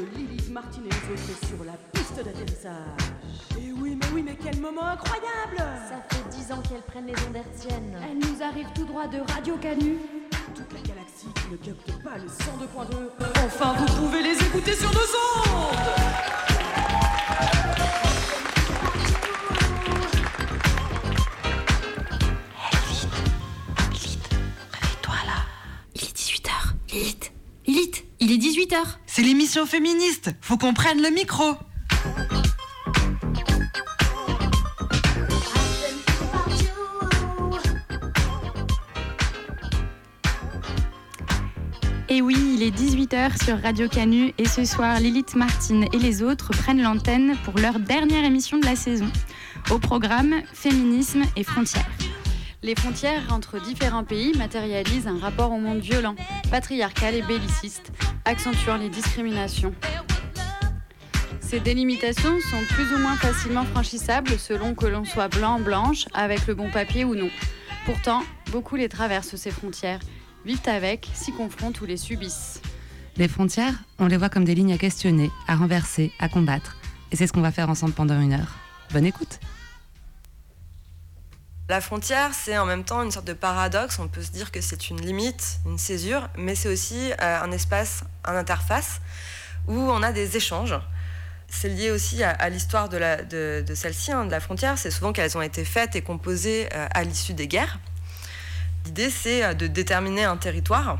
Lilith Martin et les autres sur la piste d'atterrissage. Et oui, mais oui, mais quel moment incroyable Ça fait dix ans qu'elles prennent les ondes hertziennes. Elle nous arrive tout droit de Radio Canu. Toute la galaxie qui ne capte pas le 102.2. Enfin, vous pouvez les écouter sur nos ondes Réveille-toi là. Il est 18h. Lilith. Lilith, il est 18h. C'est l'émission féministe. Faut qu'on prenne le micro. Et oui, il est 18h sur Radio Canu et ce soir, Lilith Martine et les autres prennent l'antenne pour leur dernière émission de la saison. Au programme, féminisme et frontières. Les frontières entre différents pays matérialisent un rapport au monde violent, patriarcal et belliciste, accentuant les discriminations. Ces délimitations sont plus ou moins facilement franchissables selon que l'on soit blanc, blanche, avec le bon papier ou non. Pourtant, beaucoup les traversent ces frontières, vivent avec, s'y confrontent ou les subissent. Les frontières, on les voit comme des lignes à questionner, à renverser, à combattre. Et c'est ce qu'on va faire ensemble pendant une heure. Bonne écoute. La frontière, c'est en même temps une sorte de paradoxe. On peut se dire que c'est une limite, une césure, mais c'est aussi euh, un espace, un interface où on a des échanges. C'est lié aussi à, l'histoire de, celle-ci, hein, de la frontière. C'est souvent qu'elles ont été faites et composées euh, à l'issue des guerres. L'idée, c'est euh, de déterminer un territoire.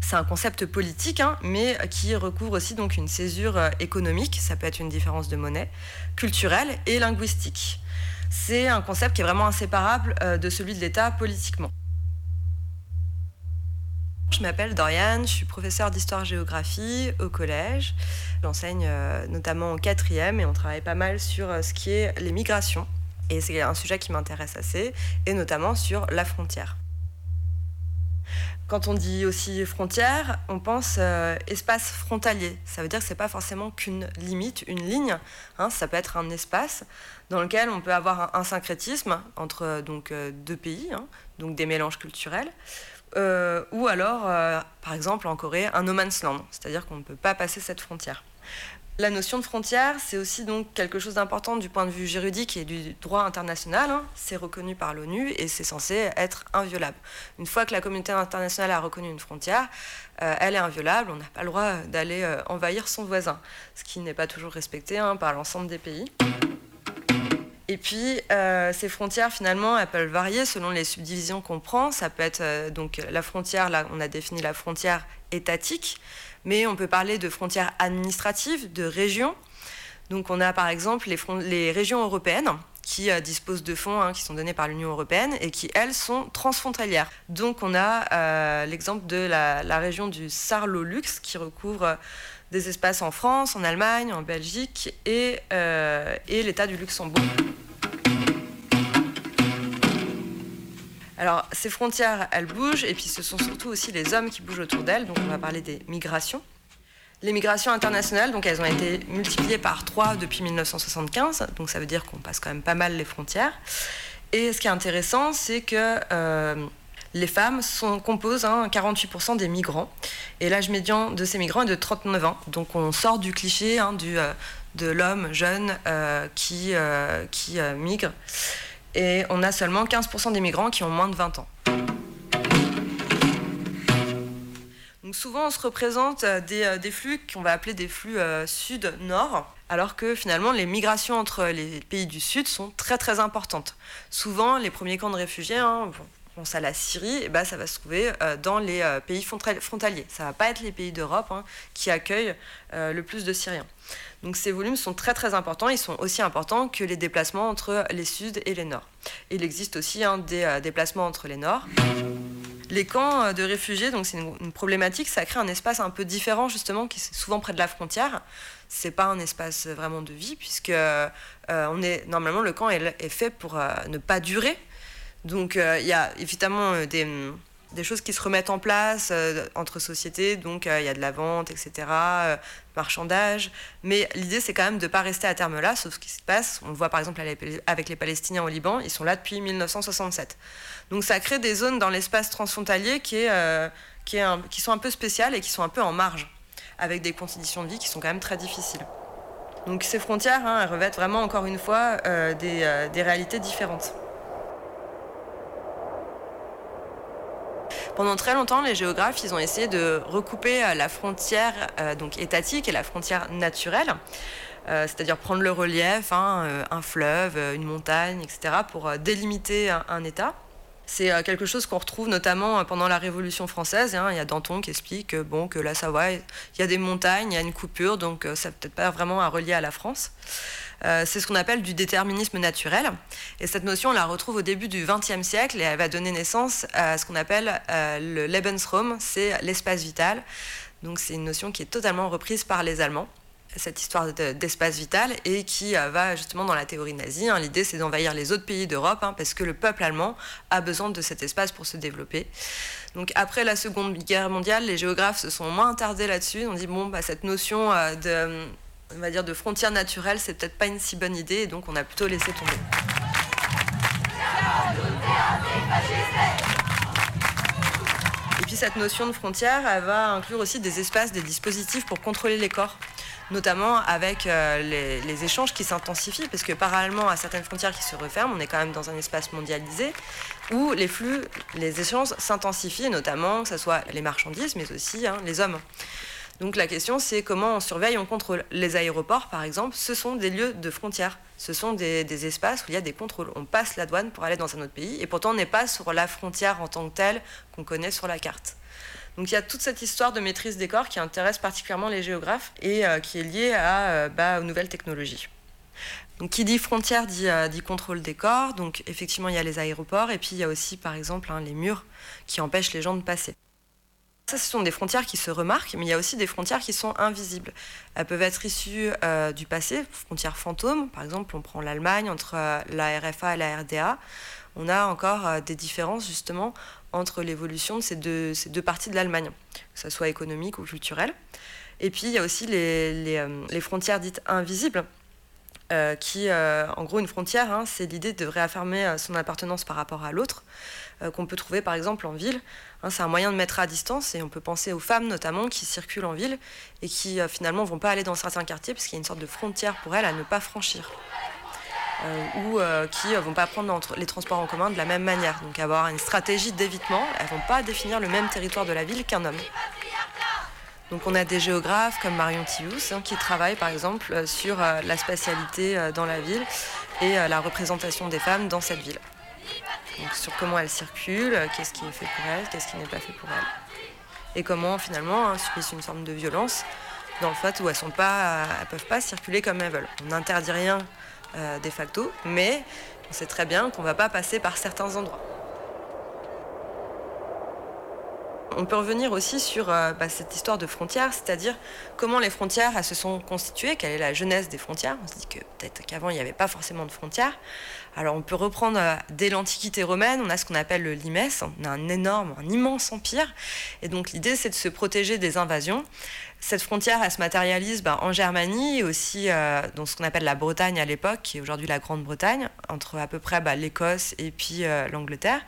C'est un concept politique, hein, mais qui recouvre aussi donc une césure économique. Ça peut être une différence de monnaie, culturelle et linguistique c'est un concept qui est vraiment inséparable euh, de celui de l'État politiquement. Je m'appelle Doriane, je suis professeure d'histoire-géographie au collège. J'enseigne euh, notamment au quatrième et on travaille pas mal sur euh, ce qui est les migrations. Et c'est un sujet qui m'intéresse assez, et notamment sur la frontière. Quand on dit aussi frontière, on pense euh, espace frontalier. Ça veut dire que c'est pas forcément qu'une limite, une ligne. hein, ça peut être un espace dans lequel on peut avoir un, syncrétisme entre euh, euh, deux pays, hein, donc des mélanges culturels, ou alors, par exemple en Corée, un no man's land, c'est-à-dire qu'on ne peut pas passer cette frontière. La notion de frontière, c'est aussi donc quelque chose d'important du point de vue juridique et du droit international. hein. C'est reconnu par l'ONU et c'est censé être inviolable. Une fois que la communauté internationale a reconnu une frontière, euh, elle est inviolable. On n'a pas le droit d'aller euh, envahir son voisin, ce qui n'est pas toujours respecté hein, par l'ensemble des pays. Et puis, euh, ces frontières, finalement, elles peuvent varier selon les subdivisions qu'on prend. Ça peut être donc la frontière, là, on a défini la frontière étatique, mais on peut parler de frontières administratives, de régions. Donc, on a par exemple les, régions européennes qui euh, disposent de fonds hein, qui sont donnés par l'Union européenne et qui, elles, sont transfrontalières. Donc, on a euh, l'exemple de la, région du Sarlo-Lux qui recouvre euh, des espaces en France, en Allemagne, en Belgique et l'État du Luxembourg. Alors, ces frontières, elles bougent, et puis ce sont surtout aussi les hommes qui bougent autour d'elles, donc on va parler des migrations. Les migrations internationales, donc elles ont été multipliées par 3 depuis 1975, donc ça veut dire qu'on passe quand même pas mal les frontières. Et ce qui est intéressant, c'est que euh, les femmes composent hein, 48% des migrants, et l'âge médian de ces migrants est de 39 ans. Donc on sort du cliché hein, du, euh, de l'homme jeune euh, qui, qui migre, et on a seulement 15% des migrants qui ont moins de 20 ans. Donc souvent, on se représente euh, des, euh, des flux qu'on va appeler des flux euh, sud-nord, alors que finalement, les migrations entre les pays du sud sont très très importantes. Souvent, les premiers camps de réfugiés, hein, bon, on pense à la Syrie, et ben, ça va se trouver dans les pays frontal- frontaliers. Ça va pas être les pays d'Europe hein, qui accueillent le plus de Syriens. Donc ces volumes sont très très importants. Ils sont aussi importants que les déplacements entre les sud et les nord. Il existe aussi hein, des euh, déplacements entre les nords. Les camps euh, de réfugiés, donc c'est une, problématique, ça crée un espace un peu différent justement, qui est souvent près de la frontière. C'est pas un espace vraiment de vie puisque euh, on est normalement le camp est, est fait pour ne pas durer. Donc il y a évidemment des des choses qui se remettent en place euh, entre sociétés, donc euh, il y a de la vente, etc., euh, marchandage. Mais l'idée, c'est quand même de ne pas rester à terme là, sauf ce qui se passe. On le voit par exemple avec les Palestiniens au Liban, ils sont là depuis 1967. Donc ça crée des zones dans l'espace transfrontalier qui, sont un peu spéciales et qui sont un peu en marge, avec des conditions de vie qui sont quand même très difficiles. Donc ces frontières, hein, elles revêtent vraiment encore une fois des réalités différentes. Pendant très longtemps, les géographes, ils ont essayé de recouper euh, la frontière euh, donc étatique et la frontière naturelle. Euh, c'est-à-dire prendre le relief, hein, un fleuve, une montagne, etc., pour délimiter un, État. C'est quelque chose qu'on retrouve notamment pendant la Révolution française. Hein. Il y a Danton qui explique bon, que la Savoie, il y a des montagnes, il y a une coupure, donc ça peut-être pas vraiment à relier à la France. Euh, c'est ce qu'on appelle du déterminisme naturel. Et cette notion, on la retrouve au début du XXe siècle et elle va donner naissance à ce qu'on appelle euh, le Lebensraum, c'est l'espace vital. Donc c'est une notion qui est totalement reprise par les Allemands cette histoire d'espace vital et qui euh, va justement dans la théorie nazie. Hein. L'idée, c'est d'envahir les autres pays d'Europe hein, parce que le peuple allemand a besoin de cet espace pour se développer. Donc après la Seconde Guerre mondiale, les géographes se sont moins attardés là-dessus. On dit bon, bah, cette notion de on va dire, de frontières naturelles, c'est peut-être pas une si bonne idée, et donc on a plutôt laissé tomber. Et puis cette notion de frontière, elle va inclure aussi des espaces, des dispositifs pour contrôler les corps, notamment avec euh, les, échanges qui s'intensifient, parce que parallèlement à certaines frontières qui se referment, on est quand même dans un espace mondialisé où les flux, les échanges s'intensifient, notamment que ce soit les marchandises, mais aussi hein, les hommes. Donc la question, c'est comment on surveille, on contrôle. Les aéroports, par exemple, ce sont des lieux de frontières. Ce sont des, espaces où il y a des contrôles. On passe la douane pour aller dans un autre pays, et pourtant on n'est pas sur la frontière en tant que telle qu'on connaît sur la carte. Donc il y a toute cette histoire de maîtrise des corps qui intéresse particulièrement les géographes et euh, qui est liée à, euh, bah, aux nouvelles technologies. Donc, qui dit frontière dit, euh, dit, contrôle des corps. Donc, effectivement, il y a les aéroports et puis il y a aussi, par exemple, hein, les murs qui empêchent les gens de passer. Ce sont des frontières qui se remarquent, mais il y a aussi des frontières qui sont invisibles. Elles peuvent être issues euh, du passé, frontières fantômes. Par exemple, on prend l'Allemagne entre euh, la RFA et la RDA. On a encore euh, des différences justement entre l'évolution de ces deux, parties de l'Allemagne, que ce soit économique ou culturelle. Et puis, il y a aussi les, les frontières dites invisibles, qui, en gros, une frontière, hein, c'est l'idée de réaffirmer son appartenance par rapport à l'autre. Euh, qu'on peut trouver par exemple en ville. Hein, c'est un moyen de mettre à distance et on peut penser aux femmes notamment qui circulent en ville et qui euh, finalement vont pas aller dans certains quartiers parce qu'il y a une sorte de frontière pour elles à ne pas franchir. Euh, ou qui vont pas prendre les transports en commun de la même manière. Donc avoir une stratégie d'évitement, elles vont pas définir le même territoire de la ville qu'un homme. Donc on a des géographes comme Marion Thius hein, qui travaillent par exemple sur la spatialité dans la ville et la représentation des femmes dans cette ville sur comment elles circulent, qu'est-ce qui est fait pour elles, qu'est-ce qui n'est pas fait pour elles. Et comment finalement hein, subissent une forme de violence dans le fait où elles ne peuvent pas circuler comme elles veulent. On n'interdit rien euh, de facto, mais on sait très bien qu'on ne va pas passer par certains endroits. On peut revenir aussi sur euh, bah, cette histoire de frontières, c'est-à-dire comment les frontières se sont constituées, quelle est la jeunesse des frontières. On se dit que peut-être qu'avant il n'y avait pas forcément de frontières. Alors on peut reprendre euh, dès l'Antiquité romaine, on a ce qu'on appelle le limes, on a un énorme, un immense empire, et donc l'idée c'est de se protéger des invasions. Cette frontière, elle se matérialise ben, en Germanie et aussi euh, dans ce qu'on appelle la Bretagne à l'époque, qui est aujourd'hui la Grande-Bretagne, entre à peu près ben, l'Écosse et puis euh, l'Angleterre.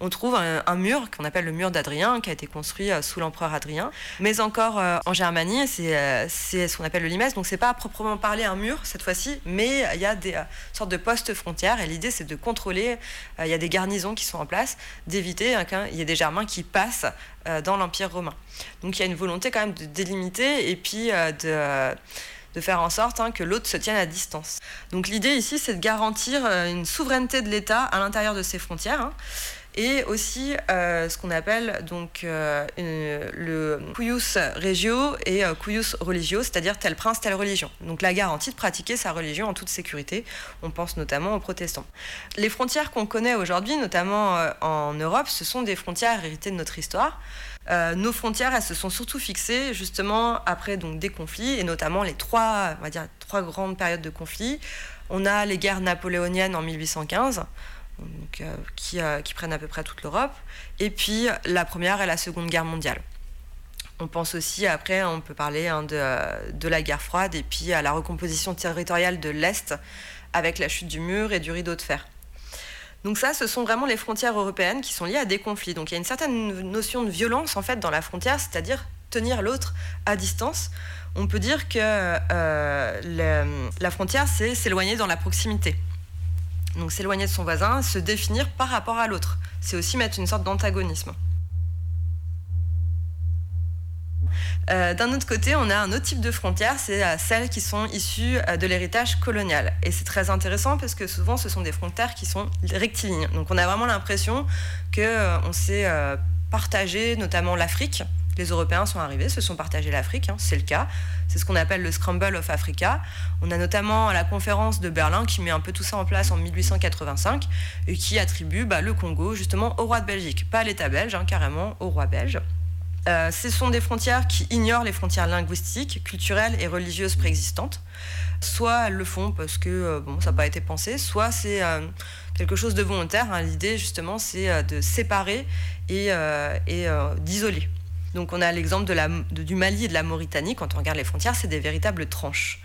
On trouve un, mur qu'on appelle le mur d'Adrien, qui a été construit euh, sous l'empereur Adrien. Mais encore en Germanie, c'est ce qu'on appelle le limes. Donc c'est pas à proprement parler un mur cette fois-ci, mais il y a des sortes de postes frontières et l'idée c'est de contrôler. Il y a des garnisons qui sont en place, d'éviter hein, qu'il y ait des Germains qui passent euh, dans l'Empire romain. Donc il y a une volonté quand même de délimiter et puis euh, de faire en sorte hein, que l'autre se tienne à distance. Donc l'idée ici, c'est de garantir euh, une souveraineté de l'État à l'intérieur de ses frontières. Hein, et aussi ce qu'on appelle donc le cuius regio et cuius religio, c'est-à-dire tel prince, telle religion. Donc la garantie de pratiquer sa religion en toute sécurité. On pense notamment aux protestants. Les frontières qu'on connaît aujourd'hui, notamment en Europe, ce sont des frontières héritées de notre histoire. Euh, nos frontières, elles se sont surtout fixées justement après donc, des conflits, et notamment les trois, on va dire, trois grandes périodes de conflits. On a les guerres napoléoniennes en 1815, qui, qui, prennent à peu près toute l'Europe, et puis la Première et la Seconde Guerre mondiale. On pense aussi, après, on peut parler hein, de, de, la guerre froide et puis à la recomposition territoriale de l'Est avec la chute du mur et du rideau de fer. Donc ça, ce sont vraiment les frontières européennes qui sont liées à des conflits. Donc il y a une certaine notion de violence en fait dans la frontière, c'est-à-dire tenir l'autre à distance. On peut dire que euh, la frontière, c'est s'éloigner dans la proximité. Donc s'éloigner de son voisin, se définir par rapport à l'autre. C'est aussi mettre une sorte d'antagonisme. Euh, d'un autre côté, on a un autre type de frontières, c'est euh, celles qui sont issues euh, de l'héritage colonial. Et c'est très intéressant parce que souvent, ce sont des frontières qui sont rectilignes. Donc on a vraiment l'impression qu'on s'est partagé notamment l'Afrique. Les Européens sont arrivés, se sont partagés l'Afrique, hein, c'est le cas. C'est ce qu'on appelle le Scramble of Africa. On a notamment la conférence de Berlin qui met un peu tout ça en place en 1885 et qui attribue bah, le Congo justement au roi de Belgique. Pas à l'État belge, hein, carrément au roi belge. Euh, ce sont des frontières qui ignorent les frontières linguistiques, culturelles et religieuses préexistantes. Soit elles le font parce que euh, bon, ça n'a pas été pensé, soit c'est euh, quelque chose de volontaire. Hein. L'idée, justement, c'est de séparer et, et d'isoler. Donc on a l'exemple du Mali et de la Mauritanie, quand on regarde les frontières, c'est des véritables tranches.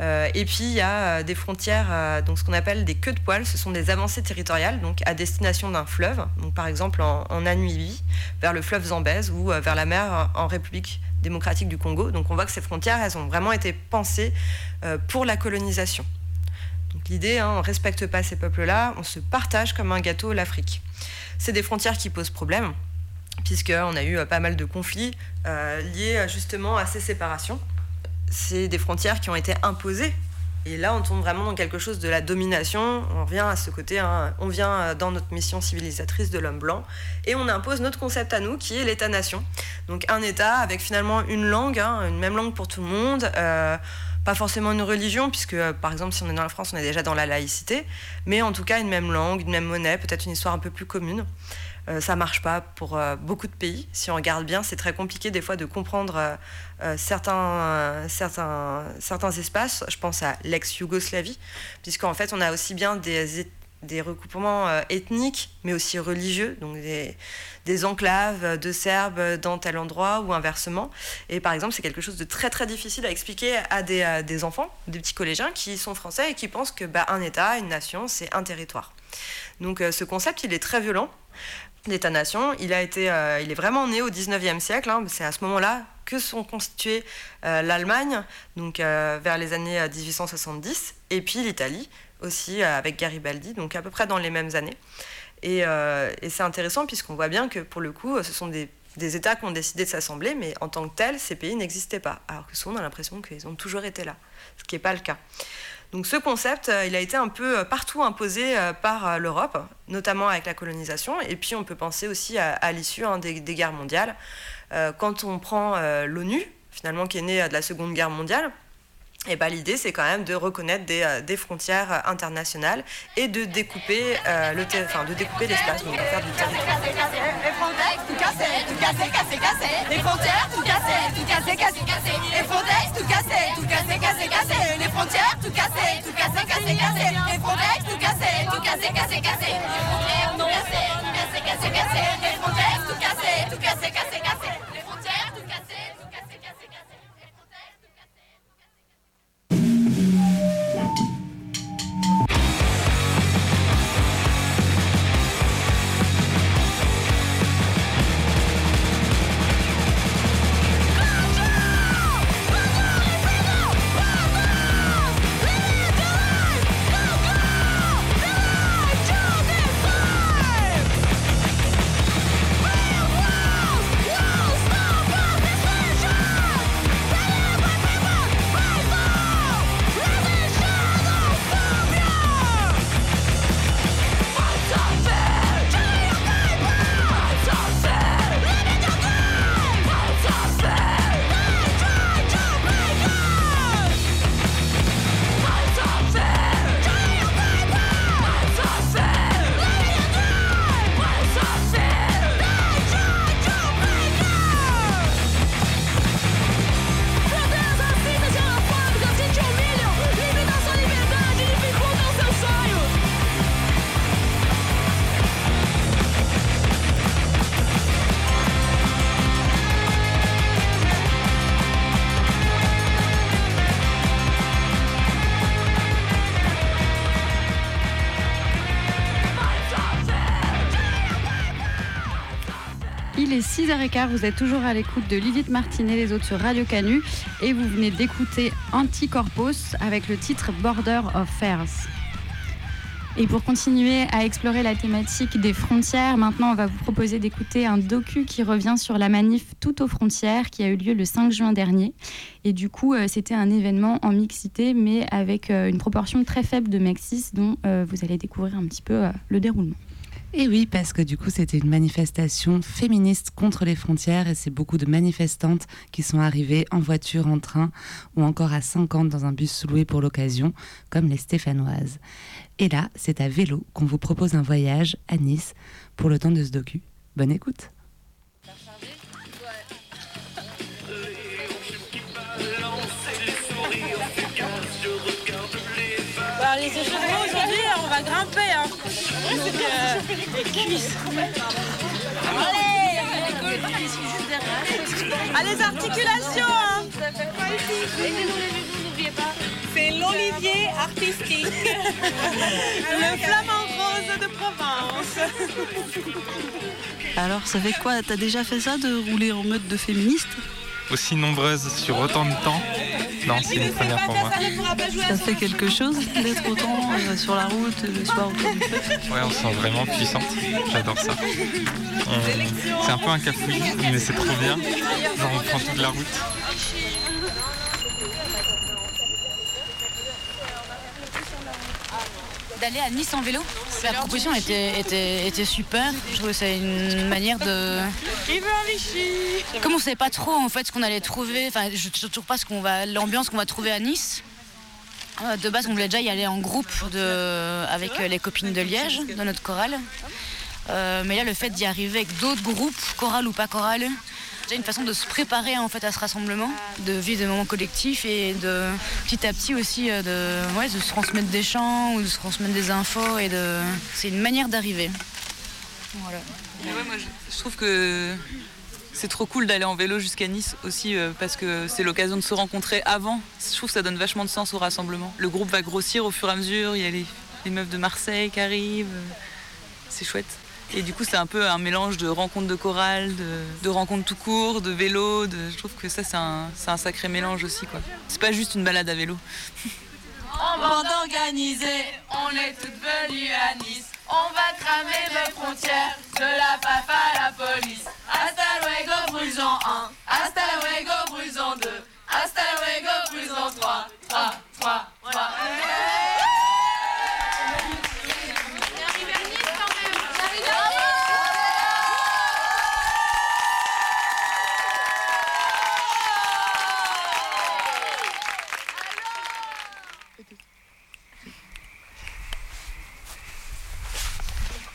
Euh, et puis il y a euh, des frontières, euh, ce qu'on appelle des queues de poils, ce sont des avancées territoriales, donc à destination d'un fleuve, par exemple en, en, Namibie, vers le fleuve Zambèze ou vers la mer en République démocratique du Congo. Donc on voit que ces frontières, elles ont vraiment été pensées pour la colonisation. Donc l'idée, hein, on ne respecte pas ces peuples-là, on se partage comme un gâteau l'Afrique. C'est des frontières qui posent problème puisqu'on a eu pas mal de conflits euh, liés justement à ces séparations. C'est des frontières qui ont été imposées. Et là, on tombe vraiment dans quelque chose de la domination. On revient à ce côté, hein, on vient dans notre mission civilisatrice de l'homme blanc et on impose notre concept à nous, qui est l'État-nation. Donc un État avec finalement une langue, hein, une même langue pour tout le monde. Euh, pas forcément une religion, puisque par exemple, si on est dans la France, on est déjà dans la laïcité, mais en tout cas une même langue, une même monnaie, peut-être une histoire un peu plus commune. Euh, ça marche pas pour euh, beaucoup de pays. Si on regarde bien, c'est très compliqué des fois de comprendre euh, certains, certains, certains espaces. Je pense à l'ex-Yougoslavie, puisqu'en fait, on a aussi bien des, des recoupements ethniques, mais aussi religieux, donc des, des, enclaves de Serbes dans tel endroit ou inversement. Et par exemple, c'est quelque chose de très très difficile à expliquer à des, des, enfants, des petits collégiens qui sont français et qui pensent que bah, État, une nation, c'est un territoire. Donc ce concept, il est très violent d'État-nation. Il, euh, il est vraiment né au 19e siècle. Hein. C'est à ce moment-là que sont constituées euh, l'Allemagne, donc euh, vers les années 1870, et puis l'Italie aussi avec Garibaldi, donc à peu près dans les mêmes années. Et, c'est intéressant puisqu'on voit bien que pour le coup, ce sont des, États qui ont décidé de s'assembler, mais en tant que tels, ces pays n'existaient pas. Alors que souvent, on a l'impression qu'ils ont toujours été là, ce qui n'est pas le cas. Donc ce concept, euh, il a été un peu euh, partout imposé euh, par l'Europe, notamment avec la colonisation, et puis on peut penser aussi à, l'issue hein, des, guerres mondiales. quand on prend l'ONU, finalement qui est née de la Seconde Guerre mondiale, et eh ben, l'idée, c'est quand même de reconnaître des, frontières internationales et de découper le enfin, de découper l'espace, donc de faire du territoire. Les frontières, tout casser, tout casser, casser, casser. Les frontières, tout casser, tout casser, casser, casser. Les frontières, tout casser, tout casser, casser, casser. Les frontières, tout casser, tout casser, casser, casser. Les frontières, tout casser, tout casser, casser, casser. Les frontières, tout casser, tout casser, casser, casser. 8h15, vous êtes toujours à l'écoute de Lilith Martinet, les autres sur Radio Canu, et vous venez d'écouter Anticorpos avec le titre Border of Fairs. Et pour continuer à explorer la thématique des frontières, maintenant on va vous proposer d'écouter un docu qui revient sur la manif Tout aux frontières qui a eu lieu le 5 juin dernier. Et du coup, euh, c'était un événement en mixité, mais avec euh, une proportion très faible de Mexis, dont euh, vous allez découvrir un petit peu le déroulement. Et oui, parce que du coup, c'était une manifestation féministe contre les frontières et c'est beaucoup de manifestantes qui sont arrivées en voiture, en train ou encore à 50 dans un bus sous-loué pour l'occasion, comme les Stéphanoises. Et là, c'est à vélo qu'on vous propose un voyage à Nice pour le temps de ce docu. Bonne écoute. Les cuisses. Allez les articulations hein. C'est l'olivier artistique. Le flamant rose de Provence. Alors, ça fait quoi? T'as déjà fait ça de rouler en mode de féministe? Aussi nombreuse sur autant de temps Non, c'est une première pour moi. Ça fait quelque chose d'être autant euh, sur la route le soir autour du feu Ouais, on se sent vraiment puissante. J'adore ça. On- C'est un peu un cafouille, mais c'est trop bien. Genre, on prend toute la route. D'aller à Nice en vélo La proposition était, était, était super. Je trouve que c'est une manière de. Comme on savait pas trop en fait ce qu'on allait trouver, enfin je sais toujours pas ce qu'on va, l'ambiance qu'on va trouver à Nice. Euh, De base, on voulait déjà y aller en groupe de, avec les copines de Liège, de notre chorale. Euh, mais là, le fait d'y arriver avec d'autres groupes, chorale ou pas chorale, c'est une façon de se préparer en fait à ce rassemblement, de vivre des moments collectifs et de petit à petit aussi euh, de, ouais, de se transmettre des chants ou de se transmettre des infos et de, c'est une manière d'arriver. Voilà. Ouais, moi, je, trouve que c'est trop cool d'aller en vélo jusqu'à Nice aussi euh, parce que c'est l'occasion de se rencontrer avant. Je trouve que ça donne vachement de sens au rassemblement. Le groupe va grossir au fur et à mesure. Il y a les, les meufs de Marseille qui arrivent. C'est chouette. Et du coup, c'est un peu un mélange de rencontres de chorale, de, de rencontres tout court, de vélo. De... Je trouve que ça, c'est un, un sacré mélange aussi. quoi. C'est pas juste une balade à vélo. En bande organisée, on est toutes venues à Nice. On va cramer les frontières, de la PAF à la police. Hasta luego, brusons 1. Hasta luego, brusons 2. Hasta luego, brusons 3. 3, 3, 3.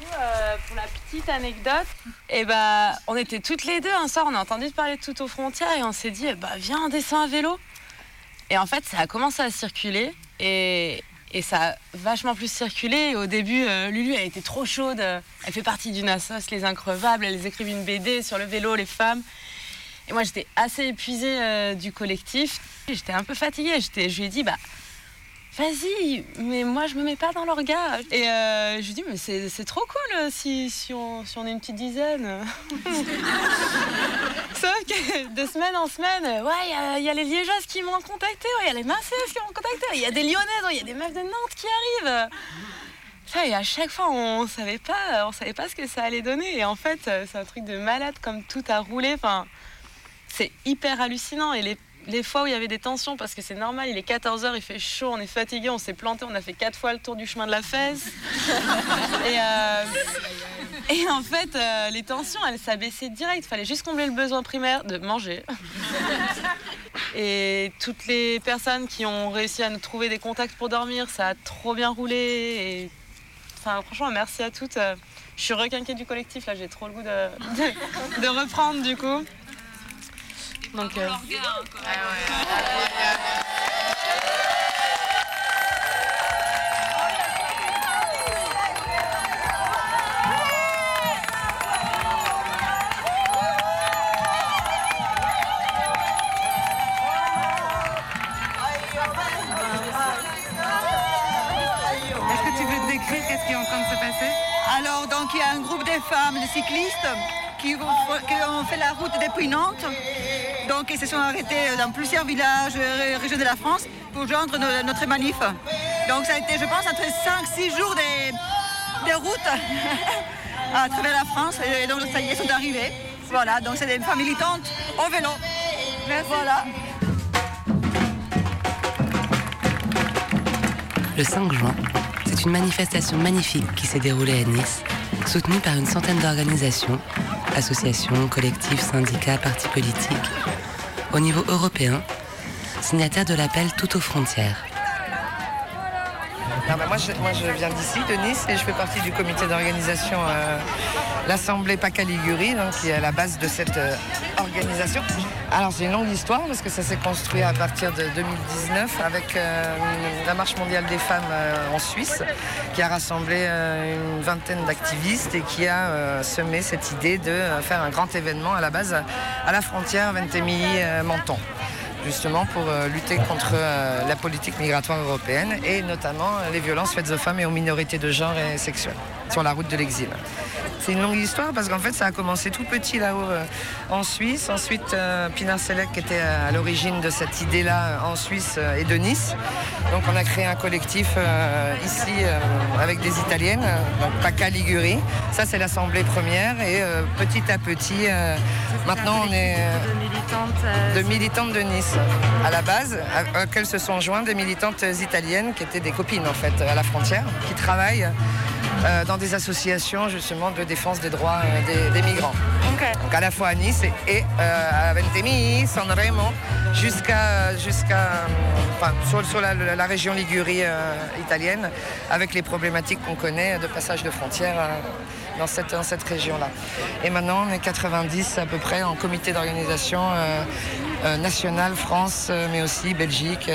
Euh, pour la petite anecdote, et bah, on était toutes les deux un soir, on a entendu parler de tout aux frontières et on s'est dit, eh bah, viens, on descend à vélo. Et en fait, ça a commencé à circuler et, et ça a vachement plus circulé. Au début, euh, Lulu, elle était trop chaude. Elle fait partie d'une assoce, Les Increvables. Elle écrivait une BD sur le vélo, les femmes. Et moi, j'étais assez épuisée euh, du collectif. J'étais un peu fatiguée. Je lui ai dit, bah, vas-y, mais moi, je me mets pas dans leur gars. Et euh, je lui dit, mais c'est trop cool euh, si, si, on, si on est une petite dizaine. Sauf que de semaine en semaine, euh, ouais, il y a- les Liégeoises qui m'ont contacté, ouais, il y a les Marseillaises qui m'ont contacté, il y a des Lyonnaises, ouais, il y a des meufs de Nantes qui arrivent. Et à chaque fois, on savait pas, on savait pas ce que ça allait donner. Et en fait, c'est un truc de malade, comme tout a roulé. Enfin, c'est hyper hallucinant. Et les, les fois où il y avait des tensions, parce que c'est normal, il est 14h, il fait chaud, on est fatigué, on s'est planté, on a fait quatre fois le tour du chemin de la et, euh, et en fait, euh, les tensions, elles s'abaissaient direct. Il fallait juste combler le besoin primaire de manger. Et toutes les personnes qui ont réussi à nous trouver des contacts pour dormir, ça a trop bien roulé. Et... Enfin, franchement, merci à toutes. Euh, Je suis requinquée du collectif, là, j'ai trop le goût de, de, de reprendre du coup. Donc, euh, Est-ce que tu veux te décrire qu'est-ce qui est en train de se passer? Alors, donc, il y a un groupe de femmes, de cyclistes, qui, ont fait la route depuis Nantes. Donc ils se sont arrêtés dans plusieurs villages, régions de la France pour joindre notre manif. Donc ça a été, je pense, entre 5-6 jours de, route à travers la France. Et donc ça y est, ils sont arrivés. Voilà, donc c'est des femmes militantes au vélo. Voilà. Le 5 juin, c'est une manifestation magnifique qui s'est déroulée à Nice, soutenue par une centaine d'organisations, associations, collectifs, syndicats, partis politiques. Au niveau européen, signataire de l'appel Tout aux frontières. Moi, je, viens d'ici, de Nice, et je fais partie du comité d'organisation euh, l'Assemblée PACA-Liguri, qui est à la base de cette euh, organisation. Alors c'est une longue histoire parce que ça s'est construit à partir de 2019 avec euh, la Marche mondiale des femmes en Suisse qui a rassemblé une vingtaine d'activistes et qui a semé cette idée de faire un grand événement à la base à la frontière Ventimigli-Menton justement pour euh, lutter contre euh, la politique migratoire européenne et notamment euh, les violences faites aux femmes et aux minorités de genre et sexuelles sur la route de l'exil. C'est une longue histoire parce qu'en fait ça a commencé tout petit là-haut en Suisse. Ensuite Pinar Selek était à l'origine de cette idée-là en Suisse et de Nice. Donc on a créé un collectif ici avec des Italiennes, donc PACA Liguri. Ça c'est l'assemblée première et petit à petit maintenant on est de militantes de Nice à la base, à laquelle se sont joints des militantes italiennes qui étaient des copines en fait à la frontière, qui travaillent euh, dans des associations justement de défense des droits euh, des, migrants. Donc à la fois à Nice et, euh, à Ventimiglia, Sanremo, jusqu'à jusqu'à sur, la, région Ligurie italienne, avec les problématiques qu'on connaît de passage de frontières dans cette, dans cette région-là. Et maintenant, on est 90 à peu près en comité d'organisation euh, euh, national, France, euh, mais aussi Belgique,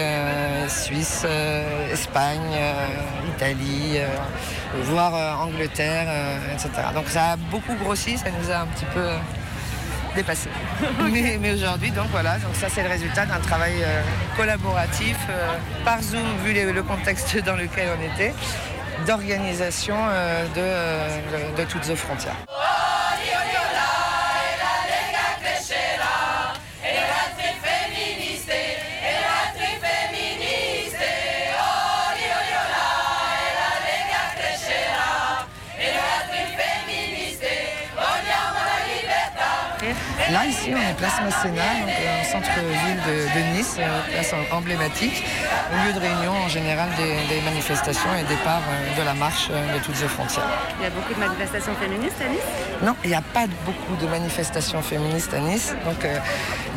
Suisse, Espagne, Italie, voire Angleterre, etc. Donc ça a beaucoup grossi, ça nous a un petit peu dépassé. mais, aujourd'hui, donc voilà, donc ça c'est le résultat d'un travail collaboratif par Zoom vu le contexte dans lequel on était d'organisation euh, de, de toutes les frontières. Là, ici, on est place Masséna, donc euh, centre-ville de, Nice, euh, place emblématique, lieu de réunion en général des, manifestations et départ euh, de la marche de toutes les frontières. Il y a beaucoup de manifestations féministes à Nice? Non, il n'y a pas beaucoup de manifestations féministes à Nice. Donc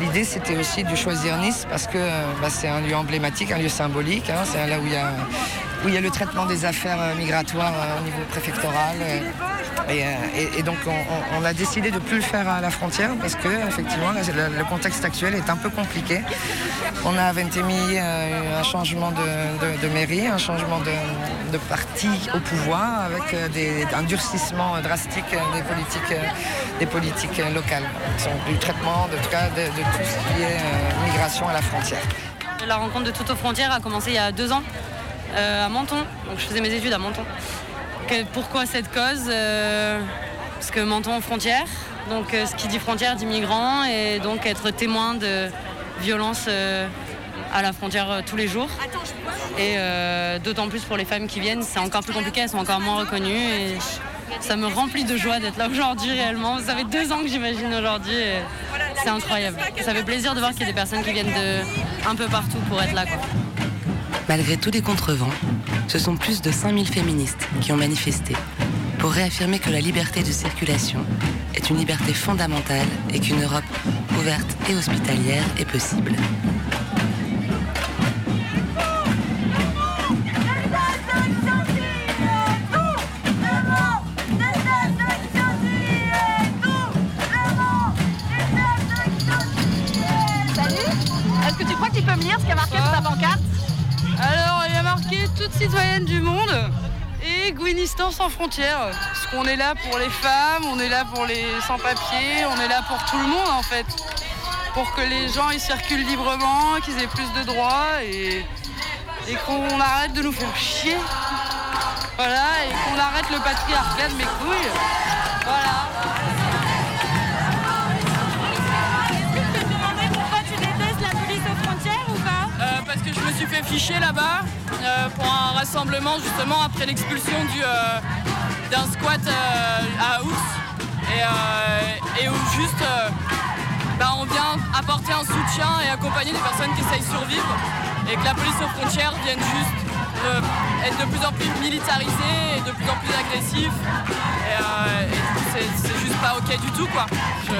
l'idée, c'était aussi de choisir Nice parce que bah, c'est un lieu emblématique, un lieu symbolique. Hein. c'est là où il y a où il y a le traitement des affaires euh, migratoires euh, au niveau préfectoral. Euh, et, donc on, a décidé de ne plus le faire à la frontière parce que effectivement le, contexte actuel est un peu compliqué. On a à Ventimille un changement de, mairie, un changement de, parti au pouvoir avec un durcissement drastique des politiques, des politiques locales, du traitement de, tout cas, de, tout ce qui est migration à la frontière. La rencontre de Toutes aux frontières a commencé il y a deux ans à Menton. Donc je faisais mes études à Menton. pourquoi cette cause euh, Parce que Menton frontière. Donc euh, ce qui dit frontière dit migrants et donc être témoin de violences à la frontière tous les jours. Et d'autant plus pour les femmes qui viennent, c'est encore plus compliqué, elles sont encore moins reconnues. Et ça me remplit de joie d'être là aujourd'hui réellement. Ça fait deux ans que j'imagine aujourd'hui. C'est incroyable. Ça fait plaisir de voir qu'il y a des personnes qui viennent de un peu partout pour être là. Quoi. Malgré tous les contrevents, ce sont plus de 5000 féministes qui ont manifesté pour réaffirmer que la liberté de circulation est une liberté fondamentale et qu'une Europe ouverte et hospitalière est possible. toute citoyenne du monde et Gwenistan sans frontières. Parce qu'on est là pour les femmes, on est là pour les sans-papiers, on est là pour tout le monde en fait. Pour que les gens ils circulent librement, qu'ils aient plus de droits et, qu'on arrête de nous faire chier. Voilà, et qu'on arrête le patriarcat de mes couilles. Voilà. parce que je me suis fait ficher là-bas pour un rassemblement justement après l'expulsion d'un squat à Ours et, où juste bah, on vient apporter un soutien et accompagner des personnes qui essayent de survivre et que la police aux frontières vienne juste euh, être de plus en plus militarisé et de plus en plus agressif. Et, euh, c'est juste pas ok du tout quoi.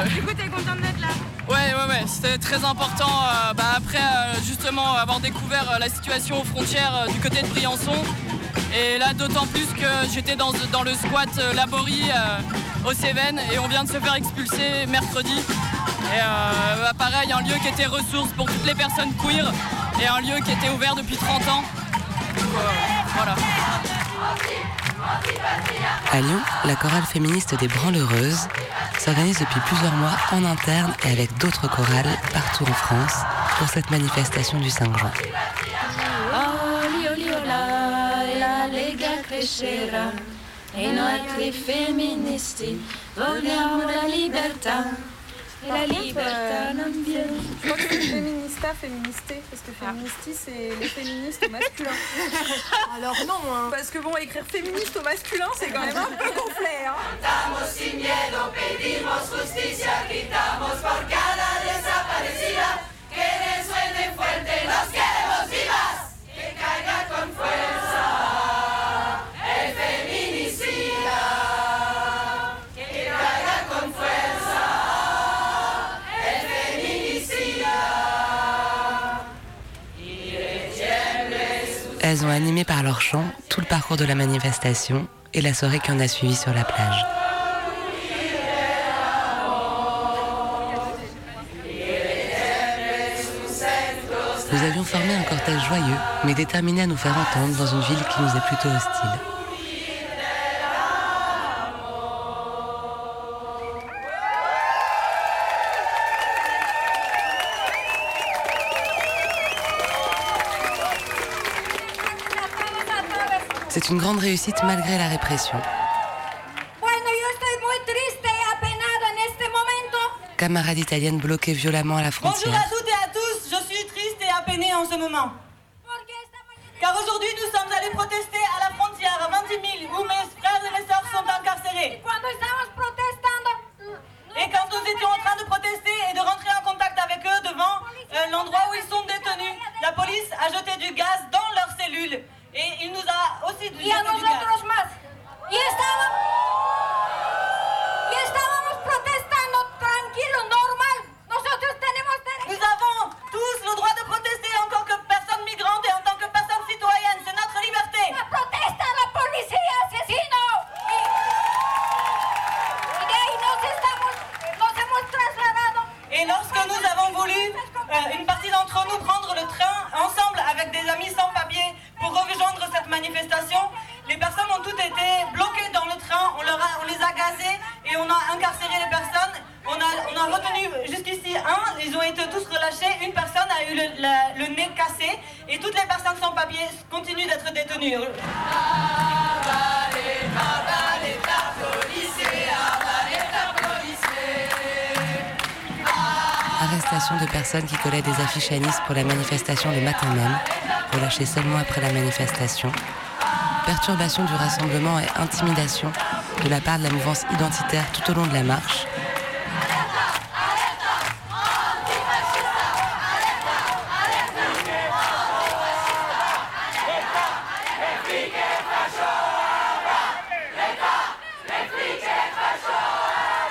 Du coup t'es content d'être là Ouais ouais ouais c'était très important euh, bah, après justement avoir découvert la situation aux frontières du côté de Briançon. Et là d'autant plus que j'étais dans, dans, le squat Laborie au Cévennes et on vient de se faire expulser mercredi. Et bah, pareil, un lieu qui était ressource pour toutes les personnes queer et un lieu qui était ouvert depuis 30 ans. Voilà. À Lyon, la chorale féministe des Branlheureuses s'organise depuis plusieurs mois en interne et avec d'autres chorales partout en France pour cette manifestation du 5 juin. La libertà non viene. Féminista, féministé, parce que féministi, c'est les féministes au masculin. Alors non, hein. parce que bon, écrire féministe au masculin, c'est quand même un peu complet. Hein. sin miedo, pedimos justicia, gritamos por cada desaparecida, que resuene fuerte, nos queremos vivas, que caiga con fuerza. Elles ont animé par leur chant tout le parcours de la manifestation et la soirée qui en a suivi sur la plage. Nous avions formé un cortège joyeux, mais déterminé à nous faire entendre dans une ville qui nous est plutôt hostile. Une grande réussite malgré la répression. Camarade italienne bloquée violemment à la frontière. Bonjour à toutes et à tous, je suis triste et apeinée en ce moment. Car aujourd'hui, nous sommes allés protester à la frontière à 20 000 où mes frères et mes sœurs sont incarcérés. Et quand nous étions en train de protester et de rentrer en contact avec eux devant euh, l'endroit où ils sont détenus, la police a jeté du gaz dans leurs cellules. Qui collaient des affiches à Nice pour la manifestation le matin même relâché seulement après la manifestation, perturbation du rassemblement et intimidation de la part de la mouvance identitaire tout au long de la marche,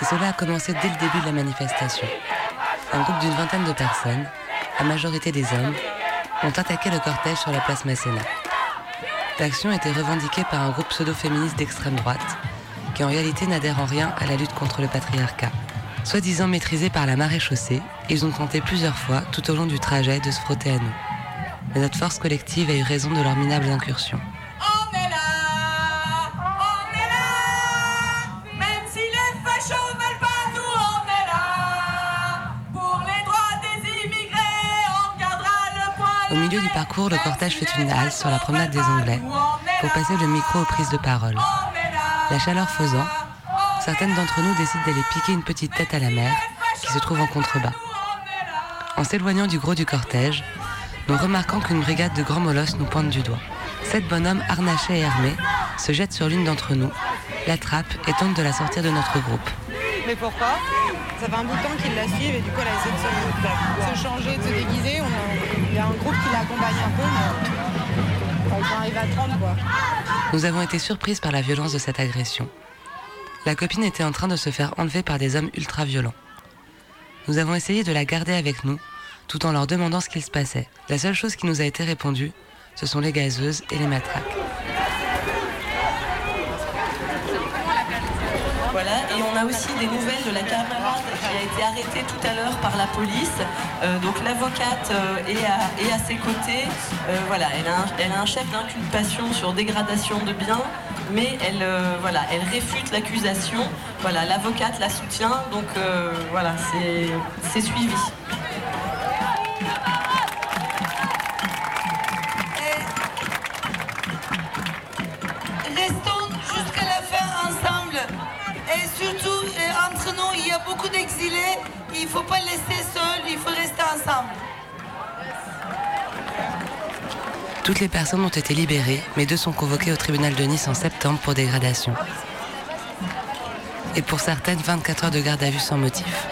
Et cela a commencé dès le début de la manifestation. Un groupe d'une vingtaine de personnes, la majorité des hommes, ont attaqué le cortège sur la place Masséna. L'action était revendiquée par un groupe pseudo-féministe d'extrême droite, qui en réalité n'adhère en rien à la lutte contre le patriarcat. Soi-disant maîtrisés par la marée chaussée, ils ont tenté plusieurs fois, tout au long du trajet, de se frotter à nous. Mais notre force collective a eu raison de leur minable incursion. Parcours, le cortège fait une halte sur la promenade des Anglais pour passer le micro aux prises de parole. La chaleur faisant, certaines d'entre nous décident d'aller piquer une petite tête à la mer qui se trouve en contrebas. En s'éloignant du gros du cortège, nous remarquons qu'une brigade de grands molosses nous pointe du doigt. Sept bonhommes harnachés et armés se jettent sur l'une d'entre nous, l'attrapent et tentent de la sortir de notre groupe. Mais pourquoi Ça fait un bout de temps qu'ils la suivent et du coup elle a essayé de se, changer, de se déguiser. Il y a un groupe qui l'accompagne un peu, mais on arrive à 30 quoi. Nous avons été surprises par la violence de cette agression. La copine était en train de se faire enlever par des hommes ultra violents. Nous avons essayé de la garder avec nous, tout en leur demandant ce qu'il se passait. La seule chose qui nous a été répondue, ce sont les gazeuses et les matraques. Voilà, et on aussi des nouvelles de la camarade qui a été arrêtée tout à l'heure par la police. Euh, donc l'avocate euh, est, à, ses côtés. Euh, voilà, elle a un, chef d'inculpation sur dégradation de biens, mais elle, voilà, elle réfute l'accusation. Voilà, l'avocate la soutient, donc voilà, c'est suivi. Restons jusqu'à la fin ensemble. Et surtout, beaucoup d'exilés. Il ne faut pas les laisser seuls, il faut rester ensemble. Toutes les personnes ont été libérées, mais deux sont convoquées au tribunal de Nice en septembre pour dégradation. Et pour certaines, 24 heures de garde à vue sans motif.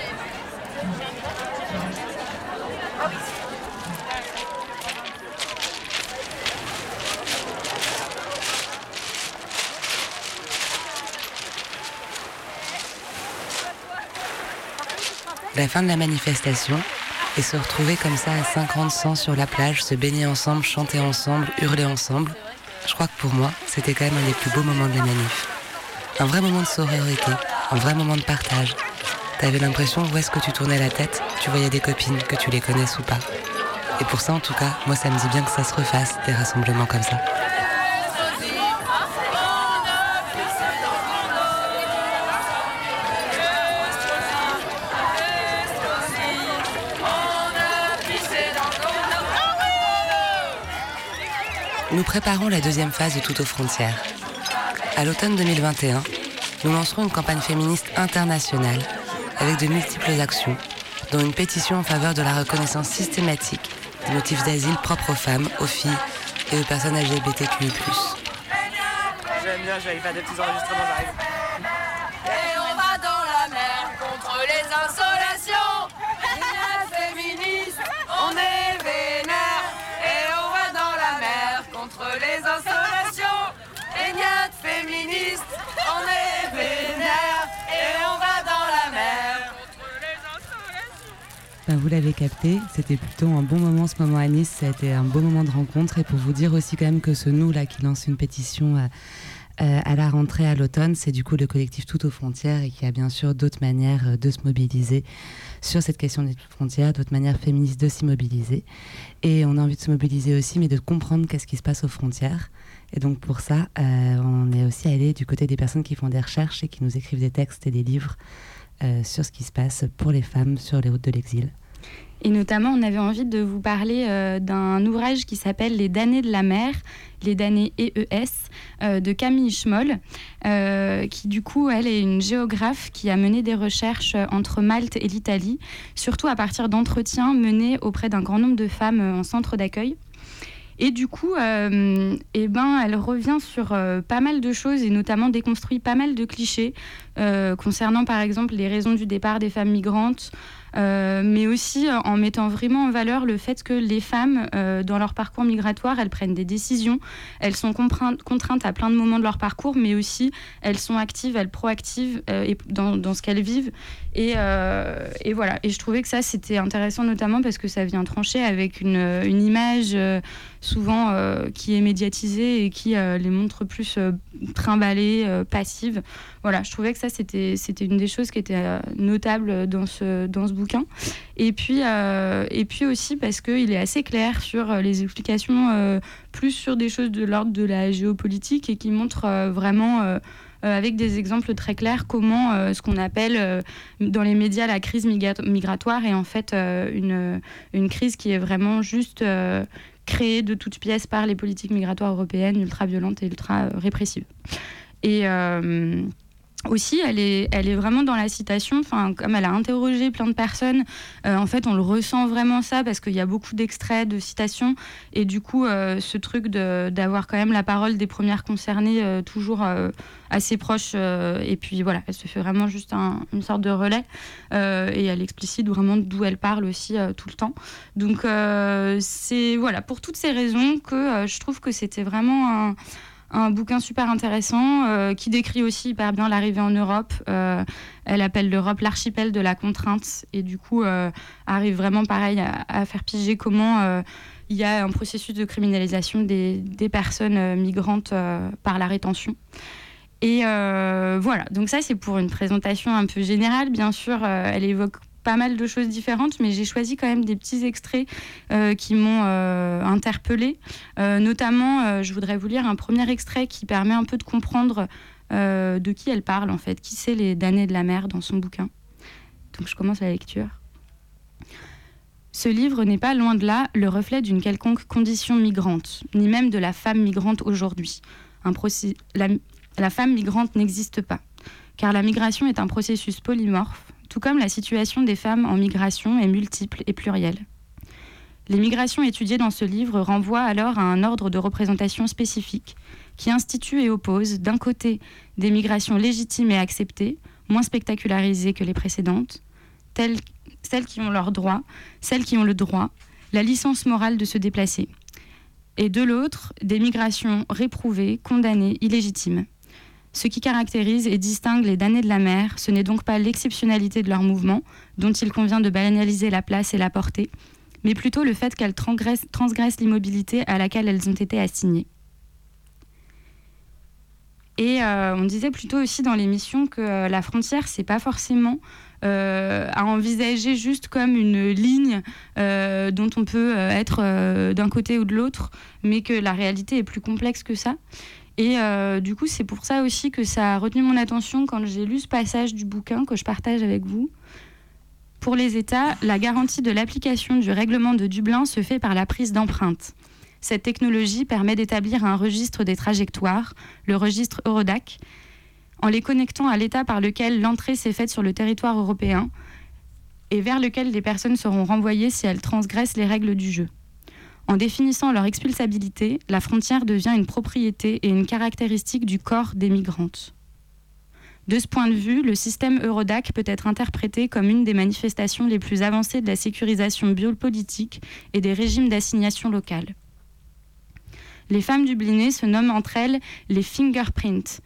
La fin de la manifestation et se retrouver comme ça à 50 100 sur la plage, se baigner ensemble, chanter ensemble, hurler ensemble. Je crois que pour moi, c'était quand même un des plus beaux moments de la manif. Un vrai moment de sororité, un vrai moment de partage. T'avais l'impression où est-ce que tu tournais la tête, tu voyais des copines, que tu les connaisses ou pas. Et pour ça, en tout cas, moi, ça me dit bien que ça se refasse, des rassemblements comme ça. Nous préparons la deuxième phase de Tout aux frontières. À l'automne 2021, nous lancerons une campagne féministe internationale avec de multiples actions, dont une pétition en faveur de la reconnaissance systématique des motifs d'asile propres aux femmes, aux filles et aux personnes LGBTQI+. J'aime bien, j'allais faire des petits enregistrements, j'arrive. Ben, vous l'avez capté, c'était plutôt un bon moment ce moment à Nice, ça a été un beau moment de rencontre et pour vous dire aussi quand même que ce nous là qui lance une pétition euh, euh, à la rentrée à l'automne, c'est du coup le collectif Tout aux frontières et qui a bien sûr d'autres manières euh, de se mobiliser sur cette question des frontières, d'autres manières féministes de s'y mobiliser. Et on a envie de se mobiliser aussi, mais de comprendre qu'est-ce qui se passe aux frontières. Et donc pour ça, on est aussi allé du côté des personnes qui font des recherches et qui nous écrivent des textes et des livres sur ce qui se passe pour les femmes sur les routes de l'exil. Et notamment, on avait envie de vous parler euh, d'un ouvrage qui s'appelle Les damnés de la mer, les damnés EES, euh, de Camille Schmoll, euh, qui du coup, elle est une géographe qui a mené des recherches euh, entre Malte et l'Italie, surtout à partir d'entretiens menés auprès d'un grand nombre de femmes euh, en centre d'accueil. Et du coup, euh, eh ben, elle revient sur euh, pas mal de choses et notamment déconstruit pas mal de clichés euh, concernant par exemple les raisons du départ des femmes migrantes, mais aussi en mettant vraiment en valeur le fait que les femmes, dans leur parcours migratoire, elles prennent des décisions, elles sont contraintes, à plein de moments de leur parcours, mais aussi elles sont actives, elles proactives dans, ce qu'elles vivent. Et, voilà. Et je trouvais que ça, c'était intéressant, notamment parce que ça vient trancher avec une, image souvent euh, qui est médiatisée et qui euh, les montre plus euh, trimballées, passives. Voilà, je trouvais que ça, c'était une des choses qui était notable dans ce, dans ce bouquin. Et puis, et puis aussi parce qu'il est assez clair sur les explications, plus sur des choses de l'ordre de la géopolitique et qui montre vraiment. avec des exemples très clairs comment ce qu'on appelle dans les médias la crise migra- migratoire est en fait une, une crise qui est vraiment juste créée de toutes pièces par les politiques migratoires européennes ultra violentes et ultra répressives. Et, euh, aussi, elle est, vraiment dans la citation. Enfin, comme elle a interrogé plein de personnes, euh, en fait, on le ressent vraiment ça parce qu'il y a beaucoup d'extraits, de citations, et du coup, euh, ce truc d'avoir quand même la parole des premières concernées euh, toujours assez proche. et puis voilà, elle se fait vraiment juste une sorte de relais et elle explicite vraiment d'où elle parle aussi tout le temps. Donc c'est voilà pour toutes ces raisons que je trouve que c'était vraiment un un bouquin super intéressant euh, qui décrit aussi hyper bien l'arrivée en Europe. Euh, elle appelle l'Europe l'archipel de la contrainte et du coup euh, arrive vraiment pareil à, faire piger comment il y a un processus de criminalisation des, des personnes migrantes par la rétention. Et voilà, donc ça c'est pour une présentation un peu générale. Bien sûr, elle évoque pas mal de choses différentes, mais j'ai choisi quand même des petits extraits euh, qui m'ont euh, interpellée. Euh, notamment, je voudrais vous lire un premier extrait qui permet un peu de comprendre de qui elle parle, en fait, qui c'est les damnés de la mer dans son bouquin? Donc je commence la lecture. Ce livre n'est pas loin de là le reflet d'une quelconque condition migrante, ni même de la femme migrante aujourd'hui. La, la femme migrante n'existe pas, car la migration est un processus polymorphe tout comme la situation des femmes en migration est multiple et plurielle. Les migrations étudiées dans ce livre renvoient alors à un ordre de représentation spécifique qui institue et oppose d'un côté des migrations légitimes et acceptées, moins spectacularisées que les précédentes, telles, celles qui ont leurs droits, celles qui ont le droit, la licence morale de se déplacer, et de l'autre des migrations réprouvées, condamnées, illégitimes. Ce qui caractérise et distingue les damnés de la mer, ce n'est donc pas l'exceptionnalité de leur mouvement, dont il convient de banaliser la place et la portée, mais plutôt le fait qu'elles transgressent, l'immobilité à laquelle elles ont été assignées. Et euh, on disait plutôt aussi dans l'émission que euh, la frontière, c'est pas forcément euh, à envisager juste comme une ligne dont on peut être d'un côté ou de l'autre, mais que la réalité est plus complexe que ça. Et euh, du coup, c'est pour ça aussi que ça a retenu mon attention quand j'ai lu ce passage du bouquin que je partage avec vous. Pour les États, la garantie de l'application du règlement de Dublin se fait par la prise d'empreintes. Cette technologie permet d'établir un registre des trajectoires, le registre Eurodac, en les connectant à l'état par lequel l'entrée s'est faite sur le territoire européen et vers lequel les personnes seront renvoyées si elles transgressent les règles du jeu. En définissant leur expulsabilité, la frontière devient une propriété et une caractéristique du corps des migrantes. De ce point de vue, le système Eurodac peut être interprété comme une des manifestations les plus avancées de la sécurisation biopolitique et des régimes d'assignation locale. Les femmes dublinées se nomment entre elles les fingerprints.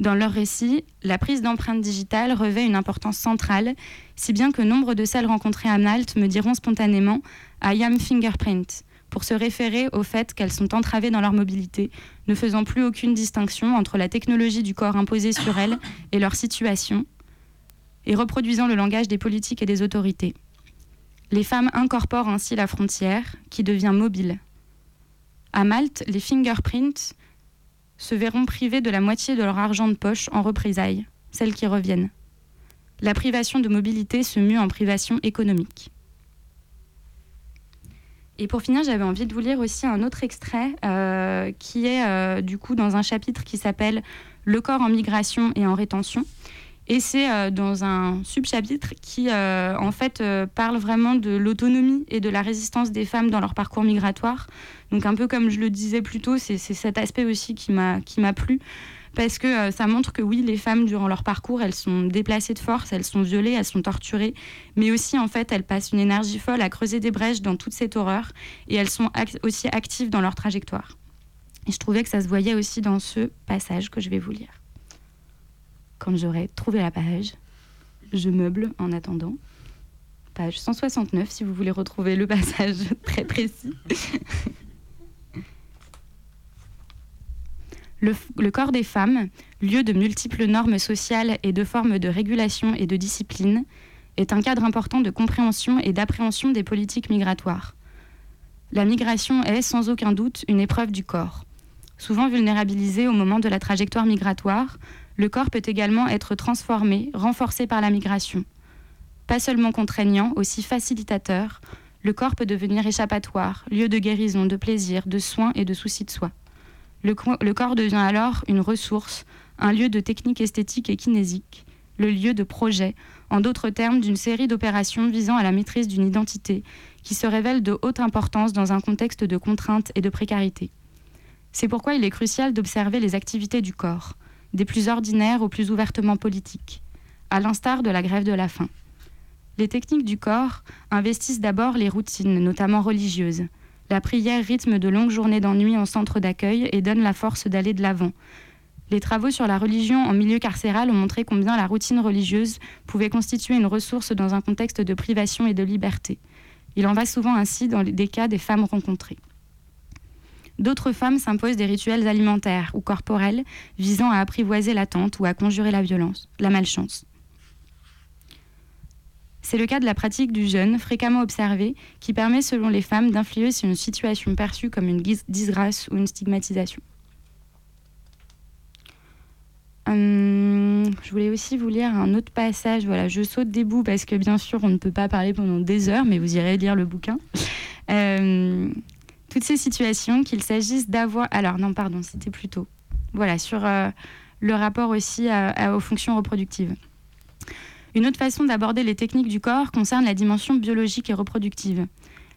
Dans leur récit, la prise d'empreintes digitales revêt une importance centrale, si bien que nombre de celles rencontrées à Malte me diront spontanément I am fingerprint pour se référer au fait qu'elles sont entravées dans leur mobilité, ne faisant plus aucune distinction entre la technologie du corps imposée sur elles et leur situation, et reproduisant le langage des politiques et des autorités. Les femmes incorporent ainsi la frontière, qui devient mobile. À Malte, les fingerprints se verront privés de la moitié de leur argent de poche en représailles, celles qui reviennent. La privation de mobilité se mue en privation économique. Et pour finir, j'avais envie de vous lire aussi un autre extrait euh, qui est euh, du coup dans un chapitre qui s'appelle Le corps en migration et en rétention. Et c'est euh, dans un subchapitre qui en fait parle vraiment de l'autonomie et de la résistance des femmes dans leur parcours migratoire. Donc un peu comme je le disais plus tôt, c'est cet aspect aussi qui m'a plu parce que euh, ça montre que oui, les femmes, durant leur parcours, elles sont déplacées de force, elles sont violées, elles sont torturées, mais aussi, en fait, elles passent une énergie folle à creuser des brèches dans toute cette horreur, et elles sont aussi actives dans leur trajectoire. Et je trouvais que ça se voyait aussi dans ce passage que je vais vous lire. Quand j'aurai trouvé la page, je meuble en attendant. Page 169, si vous voulez retrouver le passage très précis. Le, corps des femmes, lieu de multiples normes sociales et de formes de régulation et de discipline, est un cadre important de compréhension et d'appréhension des politiques migratoires. La migration est sans aucun doute une épreuve du corps. Souvent vulnérabilisé au moment de la trajectoire migratoire, le corps peut également être transformé, renforcé par la migration. Pas seulement contraignant, aussi facilitateur, le corps peut devenir échappatoire, lieu de guérison, de plaisir, de soins et de soucis de soi. Le, corps devient alors une ressource, un lieu de technique esthétique et kinésique, le lieu de projet, en d'autres termes d'une série d'opérations visant à la maîtrise d'une identité qui se révèle de haute importance dans un contexte de contrainte et de précarité. C'est pourquoi il est crucial d'observer les activités du corps, des plus ordinaires aux plus ouvertement politiques, à l'instar de la grève de la faim. Les techniques du corps investissent d'abord les routines, notamment religieuses. La prière rythme de longues journées d'ennui en centre d'accueil et donne la force d'aller de l'avant. Les travaux sur la religion en milieu carcéral ont montré combien la routine religieuse pouvait constituer une ressource dans un contexte de privation et de liberté. Il en va souvent ainsi dans des cas des femmes rencontrées. D'autres femmes s'imposent des rituels alimentaires ou corporels visant à apprivoiser l'attente ou à conjurer la violence, la malchance. C'est le cas de la pratique du jeûne, fréquemment observée, qui permet, selon les femmes, d'influer sur une situation perçue comme une disgrâce ou une stigmatisation. Hum, je voulais aussi vous lire un autre passage. Voilà, je saute des bouts parce que bien sûr, on ne peut pas parler pendant des heures, mais vous irez lire le bouquin. Hum, toutes ces situations, qu'il s'agisse d'avoir. Alors, non, pardon, c'était plutôt. Voilà, sur euh, le rapport aussi aux fonctions reproductives. Une autre façon d'aborder les techniques du corps concerne la dimension biologique et reproductive.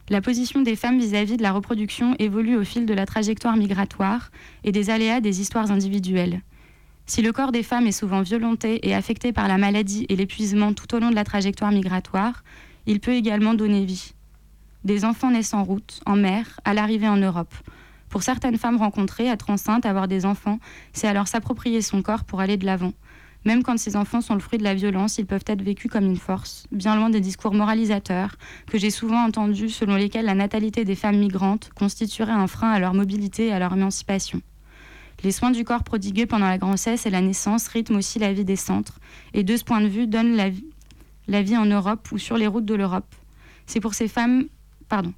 La position des femmes vis-à-vis de la reproduction évolue au fil de la trajectoire migratoire et des aléas des histoires individuelles. Si le corps des femmes est souvent violenté et affecté par la maladie et l'épuisement tout au long de la trajectoire migratoire, il peut également donner vie. Des enfants naissent en route, en mer, à l'arrivée en Europe. Pour certaines femmes rencontrées, être enceinte, avoir des enfants, c'est alors s'approprier son corps pour aller de l'avant. Même quand ces enfants sont le fruit de la violence, ils peuvent être vécus comme une force, bien loin des discours moralisateurs que j'ai souvent entendus selon lesquels la natalité des femmes migrantes constituerait un frein à leur mobilité et à leur émancipation. Les soins du corps prodigués pendant la grossesse et la naissance rythment aussi la vie des centres et de ce point de vue donnent la vie, la vie en Europe ou sur les routes de l'Europe. C'est pour ces femmes, pardon,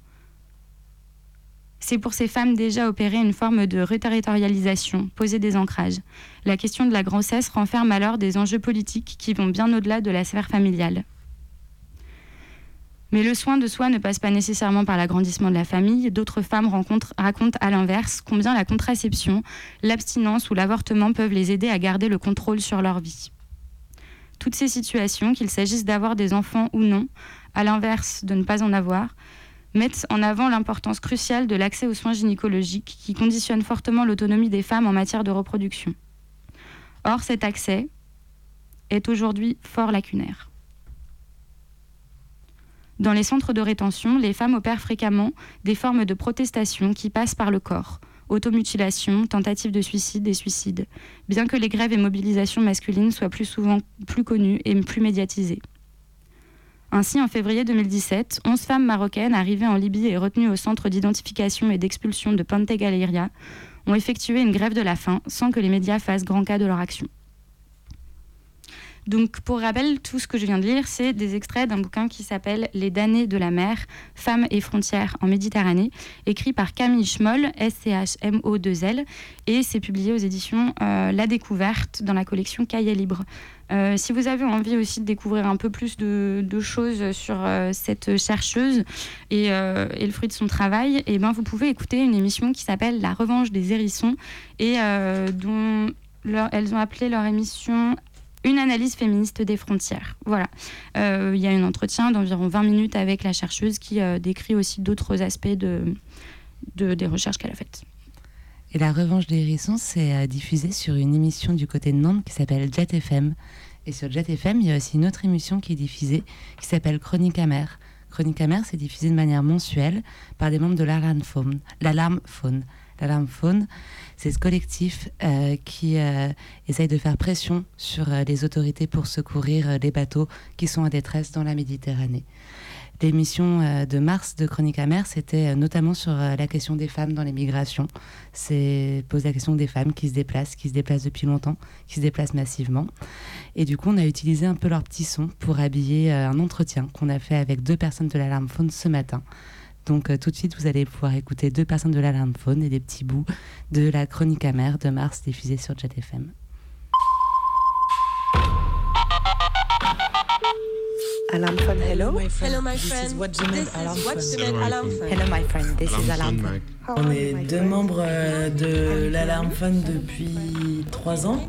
c'est pour ces femmes déjà opérer une forme de reterritorialisation, poser des ancrages. La question de la grossesse renferme alors des enjeux politiques qui vont bien au-delà de la sphère familiale. Mais le soin de soi ne passe pas nécessairement par l'agrandissement de la famille. D'autres femmes racontent à l'inverse combien la contraception, l'abstinence ou l'avortement peuvent les aider à garder le contrôle sur leur vie. Toutes ces situations, qu'il s'agisse d'avoir des enfants ou non, à l'inverse de ne pas en avoir, mettent en avant l'importance cruciale de l'accès aux soins gynécologiques qui conditionne fortement l'autonomie des femmes en matière de reproduction. Or, cet accès est aujourd'hui fort lacunaire. Dans les centres de rétention, les femmes opèrent fréquemment des formes de protestation qui passent par le corps, automutilation, tentative de suicide et suicide, bien que les grèves et mobilisations masculines soient plus souvent plus connues et plus médiatisées. Ainsi, en février 2017, 11 femmes marocaines arrivées en Libye et retenues au centre d'identification et d'expulsion de Ponte Galeria ont effectué une grève de la faim sans que les médias fassent grand cas de leur action. Donc, pour rappel, tout ce que je viens de lire, c'est des extraits d'un bouquin qui s'appelle Les damnés de la mer, femmes et frontières en Méditerranée, écrit par Camille Schmoll, S-C-H-M-O-2-L, et c'est publié aux éditions euh, La Découverte dans la collection Cahiers Libre. Euh, si vous avez envie aussi de découvrir un peu plus de, choses sur euh, cette chercheuse et, le fruit de son travail, et eh ben vous pouvez écouter une émission qui s'appelle La revanche des hérissons et dont elles ont appelé leur émission une analyse féministe des frontières. Voilà. Euh, il y a un entretien d'environ 20 minutes avec la chercheuse qui euh, décrit aussi d'autres aspects de, des recherches qu'elle a faites. Et La Revanche des Hérissons, c'est euh, diffusé sur une émission du côté de Nantes qui s'appelle Jet FM. Et sur Jet FM, il y a aussi une autre émission qui est diffusée qui s'appelle Chronique amère. Chronique amère, c'est diffusé de manière mensuelle par des membres de l'Alarme Faune. L'Alarme Faune. C'est ce collectif euh, qui euh, essaye de faire pression sur les autorités pour secourir les bateaux qui sont en détresse dans la Méditerranée. L'émission de mars de Chronique amère, c'était notamment sur la question des femmes dans les migrations. C'est pose la question des femmes qui se déplacent, qui se déplacent depuis longtemps, qui se déplacent massivement. Et du coup, on a utilisé un peu leur petit son pour habiller un entretien qu'on a fait avec deux personnes de l'alarme faune ce matin. Donc euh, tout de suite, vous allez pouvoir écouter deux personnes de l'alarme faune et des petits bouts de la chronique amère de mars diffusée sur Jet Alarm phone, hello? Hello my This friend. is What This alarm is What phone. you meant alarm phone. Hello my friend, this is alarm phone. On est deux membres euh, de l'Alarm Phone depuis trois ans.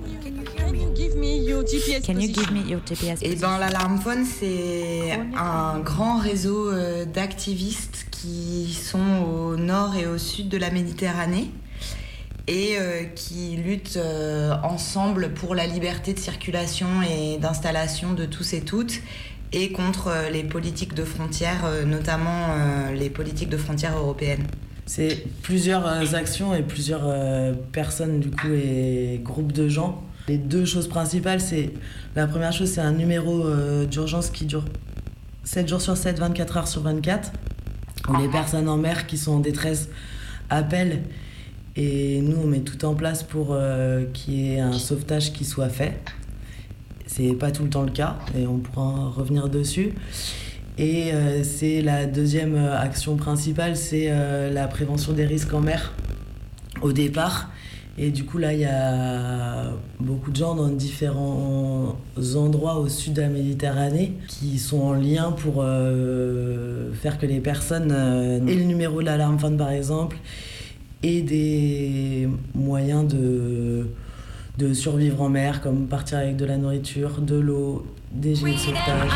Can you give me your GPS Can you position? give me your GPS Et ben l'Alarm Phone, c'est un grand réseau euh, d'activistes qui sont au nord et au sud de la Méditerranée et euh, qui luttent euh, ensemble pour la liberté de circulation et d'installation de tous et toutes et contre euh, les politiques de frontières, euh, notamment euh, les politiques de frontières européennes. C'est plusieurs actions et plusieurs personnes du coup et groupes de gens. Les deux choses principales, c'est la première chose, c'est un numéro d'urgence qui dure 7 jours sur 7, 24 heures sur 24, où les personnes en mer qui sont en détresse appellent et nous on met tout en place pour qu'il y ait un sauvetage qui soit fait. C'est pas tout le temps le cas et on pourra revenir dessus. Et euh, c'est la deuxième euh, action principale, c'est euh, la prévention des risques en mer au départ. Et du coup, là, il y a beaucoup de gens dans différents endroits au sud de la Méditerranée qui sont en lien pour faire que les personnes aient le numéro de l'alarme phone, par exemple, et des moyens de, de survivre en mer, comme partir avec de la nourriture, de l'eau, des gilets de sauvetage.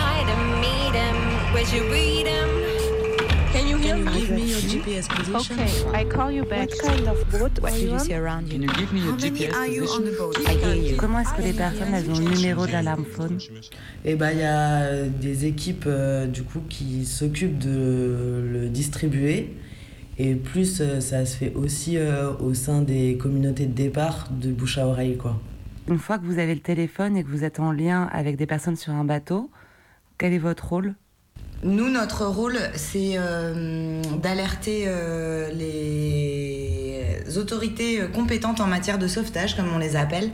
Can you hear me? Give me your GPS position. Okay, I call you back. What kind of boat do you see around you? give me your GPS I hear you. Comment est-ce que les personnes elles ont le numéro de l'alarme phone? Et bah il y a des équipes euh, du coup qui s'occupent de le distribuer. Et plus euh, ça se fait aussi euh, au sein des communautés de départ de bouche à oreille quoi. Une fois que vous avez le téléphone et que vous êtes en lien avec des personnes sur un bateau, quel est votre rôle? Nous, notre rôle, c'est euh, d'alerter euh, les autorités euh, compétentes en matière de sauvetage, comme on les appelle.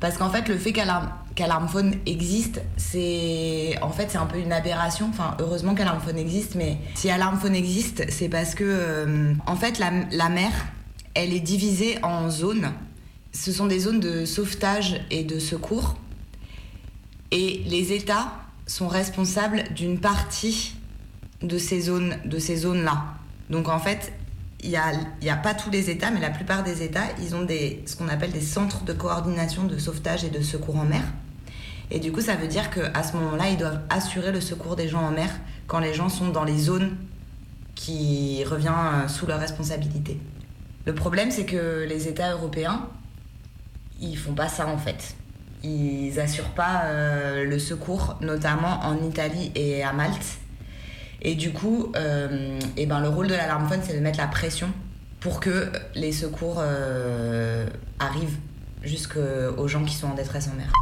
Parce qu'en fait, le fait qu'Alarm qu'Alarm Phone existe, c'est en fait un peu une aberration. Enfin, heureusement qu'Alarm Phone existe, mais si Alarm Phone existe, c'est parce que euh, en fait la, la mer, elle est divisée en zones. Ce sont des zones de sauvetage et de secours. Et les États sont responsables d'une partie de ces zones, de ces zones-là. Donc en fait, il n'y a, pas tous les États, mais la plupart des États, ils ont ce qu'on appelle des centres de coordination de sauvetage et de secours en mer. Et du coup, ça veut dire qu'à ce moment-là, ils doivent assurer le secours des gens en mer quand les gens sont dans les zones qui revient euh, sous leur responsabilité. Le problème, c'est que les États européens, ils font pas ça en fait. Ils assurent pas euh, le secours, notamment en Italie et à Malte. Et du coup, euh, eh ben, le rôle de l'alarme phone, c'est de mettre la pression pour que les secours euh, arrivent jusqu'aux gens qui sont en détresse en mer.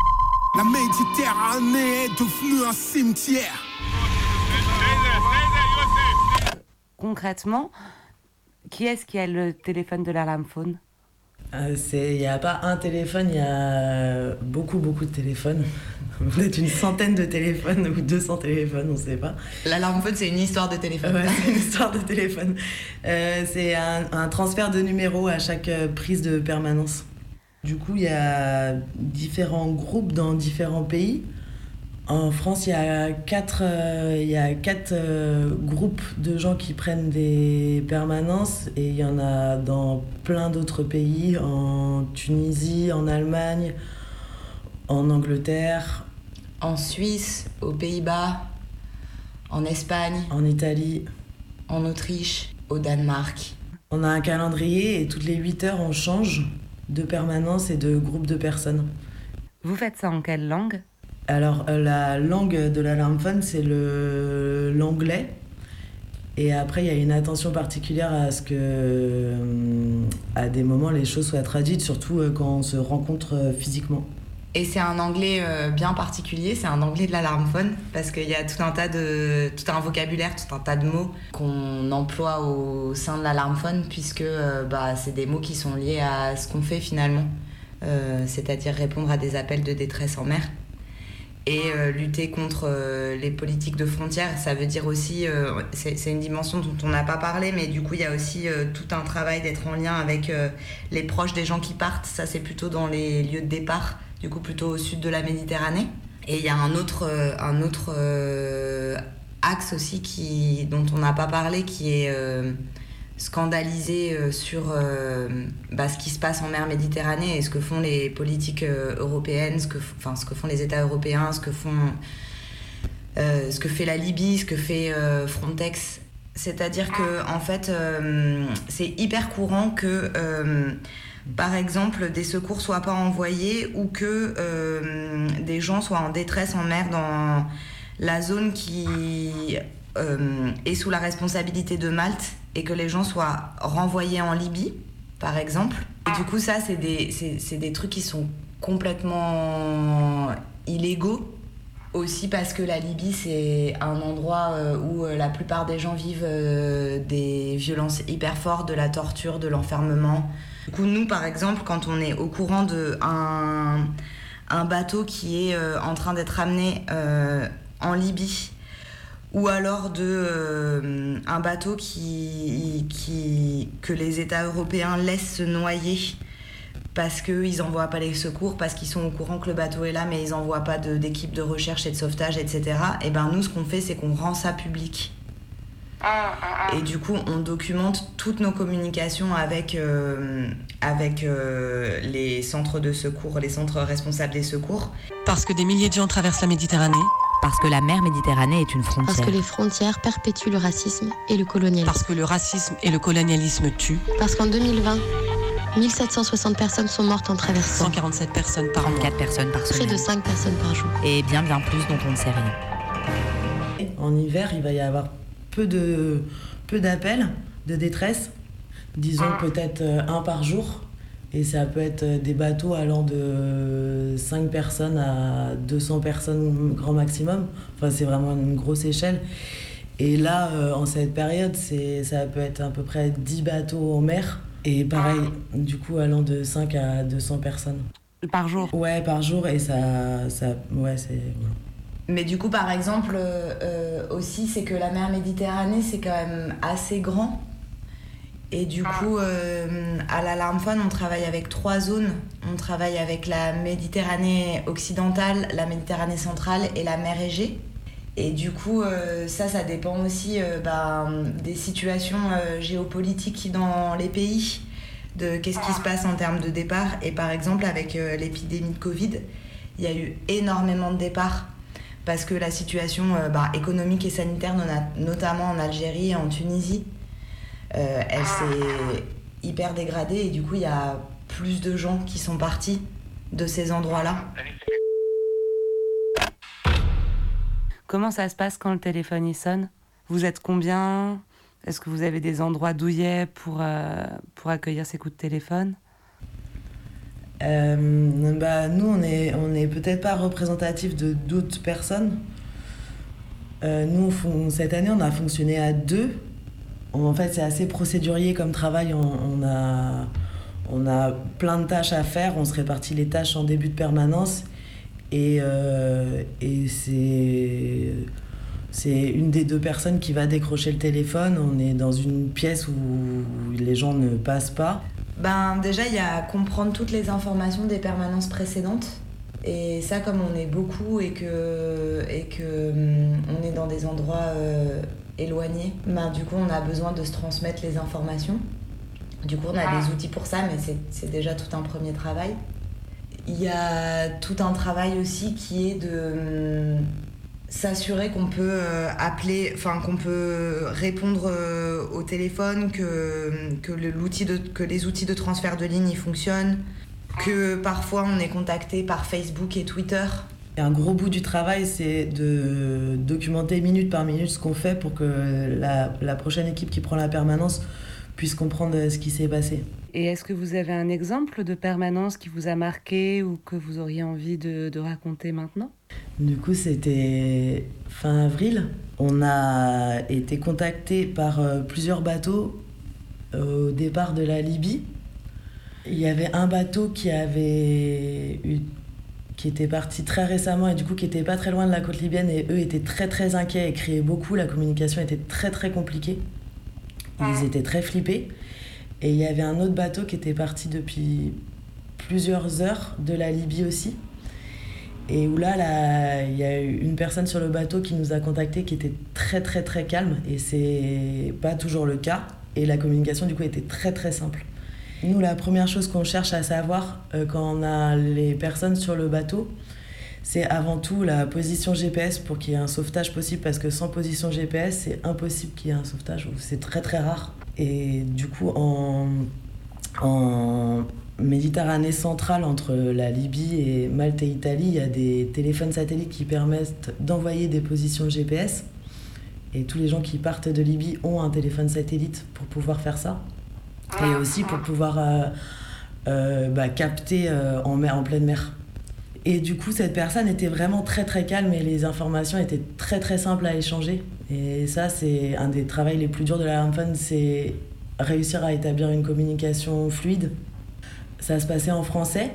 La Méditerranée est devenue un cimetière. Concrètement, qui est-ce qui a le téléphone de l'alarme phone? Il n'y a pas un téléphone, il y a beaucoup beaucoup de téléphones. Peut-être une centaine de téléphones ou 200 téléphones, on ne sait pas. L'alarme phone, c'est une histoire de téléphone. Ouais, c'est une histoire de téléphone. Euh, c'est un, un transfert de numéros à chaque euh, prise de permanence. Du coup, il y a différents groupes dans différents pays. En France, il y a quatre, euh, il y a quatre euh, groupes de gens qui prennent des permanences et il y en a dans plein d'autres pays, en Tunisie, en Allemagne, en Angleterre, En Suisse, aux Pays-Bas, en Espagne, en Italie, en Autriche, au Danemark. On a un calendrier et toutes les 8 heures, on change de permanence et de groupe de personnes. Vous faites ça en quelle langue? Alors, euh, la langue de l'alarme phone, c'est l'anglais. Et après, il y a une attention particulière à ce que, euh, à des moments, les choses soient traduites, surtout euh, quand on se rencontre physiquement. Et c'est un anglais bien particulier, c'est un anglais de l'alarme phone, parce qu'il y a tout un tas de. tout un vocabulaire, tout un tas de mots qu'on emploie au sein de l'alarme phone, puisque bah, c'est des mots qui sont liés à ce qu'on fait finalement, c'est-à-dire répondre à des appels de détresse en mer. Et euh, lutter contre euh, les politiques de frontières, ça veut dire aussi, euh, c'est une dimension dont on n'a pas parlé, mais du coup il y a aussi tout un travail d'être en lien avec les proches des gens qui partent. Ça c'est plutôt dans les lieux de départ, du coup plutôt au sud de la Méditerranée. Et il y a un autre, un autre axe aussi qui, dont on n'a pas parlé, qui est scandalisé euh, sur euh, bah, ce qui se passe en mer Méditerranée et ce que font les politiques euh, européennes, ce que, enfin, ce que font les États européens, ce que, font, ce que fait la Libye, ce que fait Frontex. C'est-à-dire que en fait, c'est hyper courant que, par exemple, des secours soient pas envoyés ou que des gens soient en détresse en mer dans la zone qui est sous la responsabilité de Malte et que les gens soient renvoyés en Libye, par exemple. Et du coup, ça, c'est des, c'est, des trucs qui sont complètement illégaux. Aussi parce que la Libye, c'est un endroit euh, où euh, la plupart des gens vivent euh, des violences hyper fortes, de la torture, de l'enfermement. Du coup, nous, par exemple, quand on est au courant de un, bateau qui est en train d'être amené en Libye, ou alors de euh, un bateau qui, qui que les États européens laissent se noyer parce qu'ils n'envoient pas les secours, parce qu'ils sont au courant que le bateau est là, mais ils n'envoient pas de- d'équipe de, recherche et de sauvetage, etc. Et ben nous, ce qu'on fait, c'est qu'on rend ça public. Et du coup, on documente toutes nos communications avec, euh, avec euh, les centres de secours, les centres responsables des secours. Parce que des milliers de gens traversent la Méditerranée. Parce que la mer Méditerranée est une Parce frontière. que les frontières perpétuent le racisme et le colonialisme. Parce que le racisme et le colonialisme tuent. Parce qu'en 2020, 1760 personnes sont mortes en traversant. 147 personnes par mois. 4 personnes par Près semaine. de 5 personnes par jour. Et bien bien plus dont on ne sait rien. En hiver, il va y avoir peu de peu d'appels de détresse, disons peut-être euh, un par jour. Et ça peut être euh, des bateaux allant de 5 personnes à 200 personnes grand maximum. Enfin, c'est vraiment une grosse échelle. Et là, euh, en cette période, ça peut être à peu près 10 bateaux en mer. Et pareil, du coup, allant de 5 à 200 personnes. Par jour Ouais, par jour. Et ça. ça ouais, c'est. Mais du coup, par exemple, euh, euh, aussi, c'est que la mer Méditerranée, c'est quand même assez grand. Et du coup, euh, à l'Alarme Fun, on travaille avec trois zones. On travaille avec la Méditerranée occidentale, la Méditerranée centrale et la mer Égée. Et du coup, euh, ça, ça dépend aussi euh, bah, des situations géopolitiques dans les pays, de qu'est-ce qui se passe en termes de départ. Et par exemple, avec l'épidémie de Covid, il y a eu énormément de départs parce que la situation bah, économique et sanitaire, notamment en Algérie et en Tunisie, euh, elle s'est hyper dégradée et du coup, il y a plus de gens qui sont partis de ces endroits-là. Comment ça se passe quand le téléphone y sonne? Vous êtes combien? Est-ce que vous avez des endroits douillets pour, euh, pour accueillir ces coups de téléphone? Euh, bah, nous, on est, on est peut-être pas représentatif de d'autres personnes. Euh, nous, on cette année, on a fonctionné à deux. En fait, c'est assez procédurier comme travail. On, a, on plein de tâches à faire. On se répartit les tâches en début de permanence. Et, euh, c'est, une des deux personnes qui va décrocher le téléphone. On est dans une pièce où les gens ne passent pas. Ben déjà, il y a comprendre toutes les informations des permanences précédentes. Et ça, comme on est beaucoup et que, et que hum, on est dans des endroits euh, éloignés, ben, du coup, on a besoin de se transmettre les informations. Du coup, on a des outils pour ça, mais c'est- déjà tout un premier travail. Il y a tout un travail aussi qui est de hum, s'assurer qu'on peut euh, appeler, enfin qu'on peut répondre euh, au téléphone, que, que, le- l'outil de, que les outils de transfert de ligne ils fonctionnent, que parfois on est contacté par Facebook et Twitter. Et un gros bout du travail, c'est de documenter minute par minute ce qu'on fait pour que la, la prochaine équipe qui prend la permanence puisse comprendre ce qui s'est passé. Et est-ce que vous avez un exemple de permanence qui vous a marqué ou que vous auriez envie de, de raconter maintenant? Du coup, c'était fin avril. On a été contacté par euh, plusieurs bateaux euh, au départ de la Libye. Il y avait un bateau qui avait eu qui était parti très récemment et du coup qui était pas très loin de la côte libyenne et eux étaient très très inquiets et criaient beaucoup. La communication était très très compliquée. Ils étaient très flippés. Et il y avait un autre bateau qui était parti depuis plusieurs heures de la Libye aussi. Et où là, là, il y a eu une personne sur le bateau qui nous a contacté qui était très très très calme et c'est pas toujours le cas. Et la communication du coup était très très simple. Nous, la première chose qu'on cherche à savoir euh, quand on a les personnes sur le bateau, c'est avant tout la position GPS pour qu'il y ait un sauvetage possible parce que sans position GPS, c'est impossible qu'il y ait un sauvetage c'est très très rare. Et du coup, en Méditerranée centrale, entre la Libye et Malte et Italie, il y a des téléphones satellites qui permettent d'envoyer des positions GPS. Et tous les gens qui partent de Libye ont un téléphone satellite pour pouvoir faire ça. Et aussi pour pouvoir euh, euh, bah, capter euh, en, mer, en pleine mer. Et du coup, cette personne était vraiment très très calme et les informations étaient très très simples à échanger. Et ça, c'est un des travaux les plus durs de la Fund, c'est réussir à établir une communication fluide. Ça se passait en français.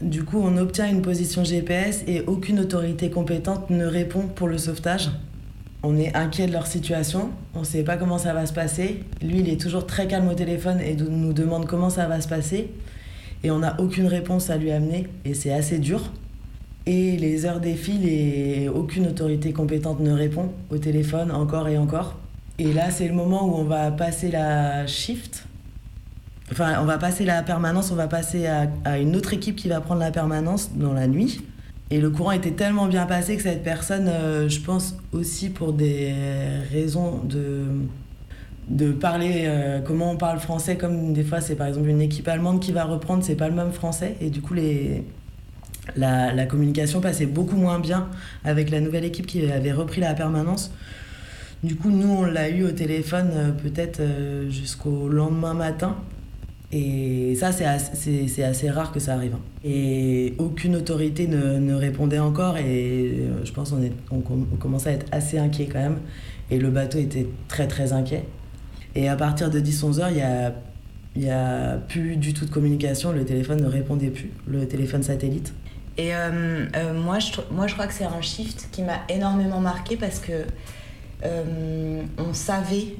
Du coup, on obtient une position GPS et aucune autorité compétente ne répond pour le sauvetage. On est inquiet de leur situation, on ne sait pas comment ça va se passer. Lui, il est toujours très calme au téléphone et nous demande comment ça va se passer. Et on n'a aucune réponse à lui amener et c'est assez dur. Et les heures défilent et aucune autorité compétente ne répond au téléphone encore et encore. Et là, c'est le moment où on va passer la shift. Enfin, on va passer la permanence, on va passer à, à une autre équipe qui va prendre la permanence dans la nuit. Et le courant était tellement bien passé que cette personne, euh, je pense aussi pour des raisons de, de parler euh, comment on parle français, comme des fois c'est par exemple une équipe allemande qui va reprendre, c'est pas le même français. Et du coup, les, la, la, communication passait beaucoup moins bien avec la nouvelle équipe qui avait repris la permanence. Du coup, nous, on l'a eu au téléphone euh, peut-être jusqu'au lendemain matin. Et ça, c'est assez, assez, rare que ça arrive. hein. Et aucune autorité ne, répondait encore. Et euh, je pense qu'on on, on commençait à être assez inquiet quand même. Et le bateau était très très inquiet. Et à partir de 10-11 heures, il n'y a, y a plus du tout de communication. Le téléphone ne répondait plus, le téléphone satellite. Et euh, euh, moi, je, moi, je crois que c'est un shift qui m'a énormément marqué parce que on savait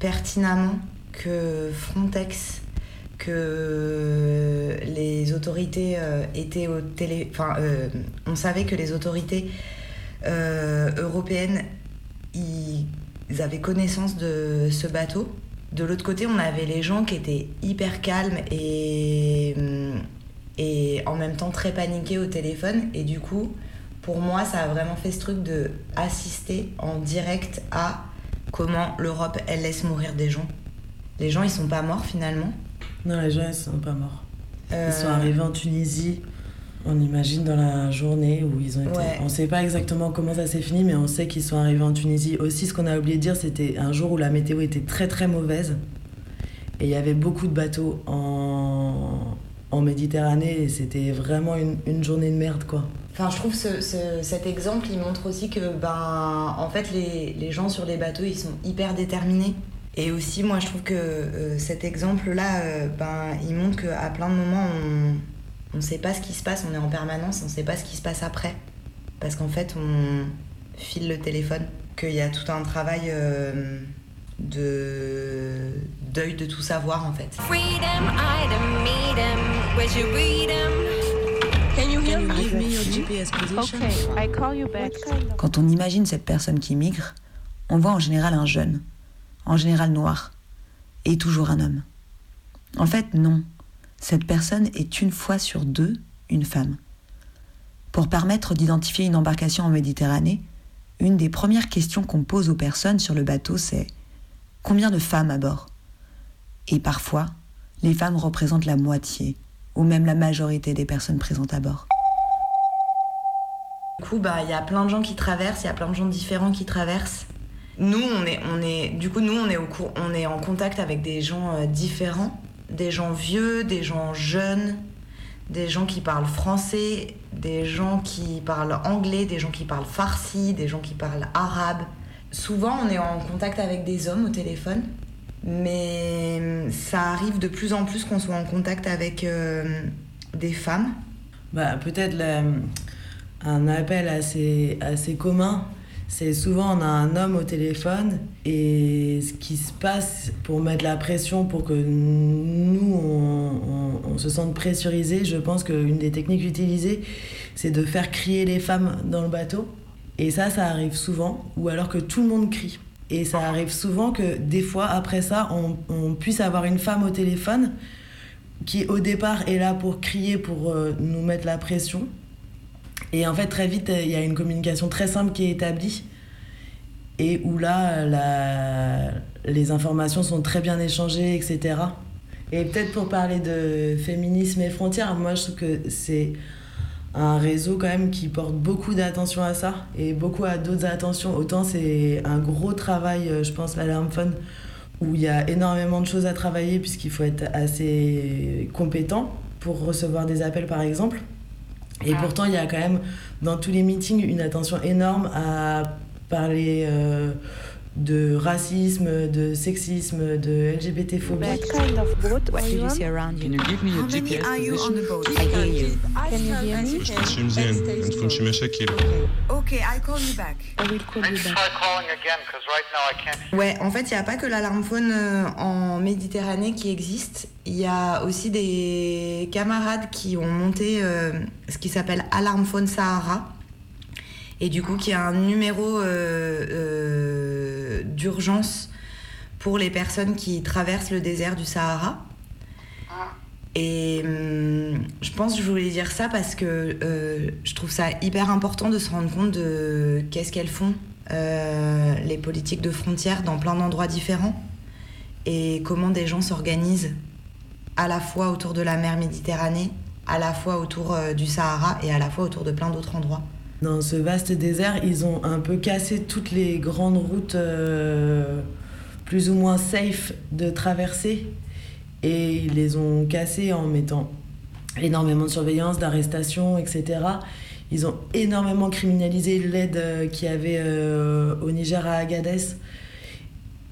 pertinemment que Frontex que les autorités euh, étaient au télé. Enfin, euh, on savait que les autorités euh, européennes ils avaient connaissance de ce bateau. De l'autre côté, on avait les gens qui étaient hyper calmes et, et en même temps très paniqués au téléphone. Et du coup, pour moi, ça a vraiment fait ce truc de assister en direct à comment l'Europe, elle laisse mourir des gens. Les gens, ils sont pas morts finalement. Non, les gens, ils sont pas morts. Euh... Ils sont arrivés en Tunisie, on imagine dans la journée où ils ont été. Ouais. On sait pas exactement comment ça s'est fini, mais on sait qu'ils sont arrivés en Tunisie. Aussi, ce qu'on a oublié de dire, c'était un jour où la météo était très très mauvaise. Et il y avait beaucoup de bateaux en, en Méditerranée et c'était vraiment une, une, journée de merde, quoi. Enfin, je trouve ce, ce, cet exemple, il montre aussi que, ben, en fait, les, les gens sur les bateaux, ils sont hyper déterminés. Et aussi, moi, je trouve que euh, cet exemple-là, euh, ben, il montre qu'à plein de moments, on ne sait pas ce qui se passe, on est en permanence, on ne sait pas ce qui se passe après. Parce qu'en fait, on file le téléphone, qu'il y a tout un travail euh, de deuil de tout savoir, en fait. Freedom, item, your. Quand on imagine cette personne qui migre, on voit en général un jeune en général noir, et toujours un homme. En fait, non. Cette personne est une fois sur deux une femme. Pour permettre d'identifier une embarcation en Méditerranée, une des premières questions qu'on pose aux personnes sur le bateau, c'est combien de femmes à bord? Et parfois, les femmes représentent la moitié, ou même la majorité des personnes présentes à bord. Du coup, bah, il y a plein de gens qui traversent, il y a plein de gens différents qui traversent nous on est on est du coup nous on est au on est en contact avec des gens euh, différents. Des gens vieux des gens jeunes des gens qui parlent français des gens qui parlent anglais des gens qui parlent farsi des gens qui parlent arabe. Souvent on est en contact avec des hommes au téléphone mais ça arrive de plus en plus qu'on soit en contact avec euh, des femmes. Bah peut-être un appel assez assez commun c'est souvent on a un homme au téléphone et ce qui se passe pour mettre la pression pour que nous on, on- se sente pressurisé, je pense qu'une des techniques utilisées c'est de faire crier les femmes dans le bateau. Et ça ça arrive souvent ou alors que tout le monde crie. Et ça arrive souvent que des fois après ça on, on puisse avoir une femme au téléphone qui au départ est là pour crier pour euh, nous mettre la pression et en fait, très vite, il y a une communication très simple qui est établie et où là, les informations sont très bien échangées, etc. Et peut-être pour parler de féminisme et frontières, moi je trouve que c'est un réseau quand même qui porte beaucoup d'attention à ça et beaucoup à d'autres attentions. Autant c'est un gros travail, euh, je pense, l'Alarm Fund, où il y a énormément de choses à travailler puisqu'il faut être assez compétent pour recevoir des appels par exemple. Et pourtant, il y a quand même dans tous les meetings une attention énorme à parler euh, de racisme, de sexisme, de LGBTphobie. What kind of boat are you on? Can you? give me a How many are you on the boat? I hear you. Can you hear me? Je suis Mzien, and from Shimeshakil. Okay, I call you back. I will call you back. Try calling again, because right now I can't. Ouais, en fait, il n'y a pas que l'alarme faune euh, en Méditerranée qui existe. Il y a aussi des camarades qui ont monté euh, ce qui s'appelle Alarme Faune Sahara. Et du coup, qui a un numéro euh, euh, d'urgence pour les personnes qui traversent le désert du Sahara. Et hum, je pense que je voulais dire ça parce que euh, je trouve ça hyper important de se rendre compte de qu'est-ce qu'elles font, euh, les politiques de frontières dans plein d'endroits différents et comment des gens s'organisent à la fois autour de la mer Méditerranée, à la fois autour euh, du Sahara et à la fois autour de plein d'autres endroits. Dans ce vaste désert, ils ont un peu cassé toutes les grandes routes euh, plus ou moins safe de traversée et ils les ont cassées en mettant énormément de surveillance, d'arrestation, etc. Ils ont énormément criminalisé l'aide euh, qu'il y avait euh, au Niger à Agadez.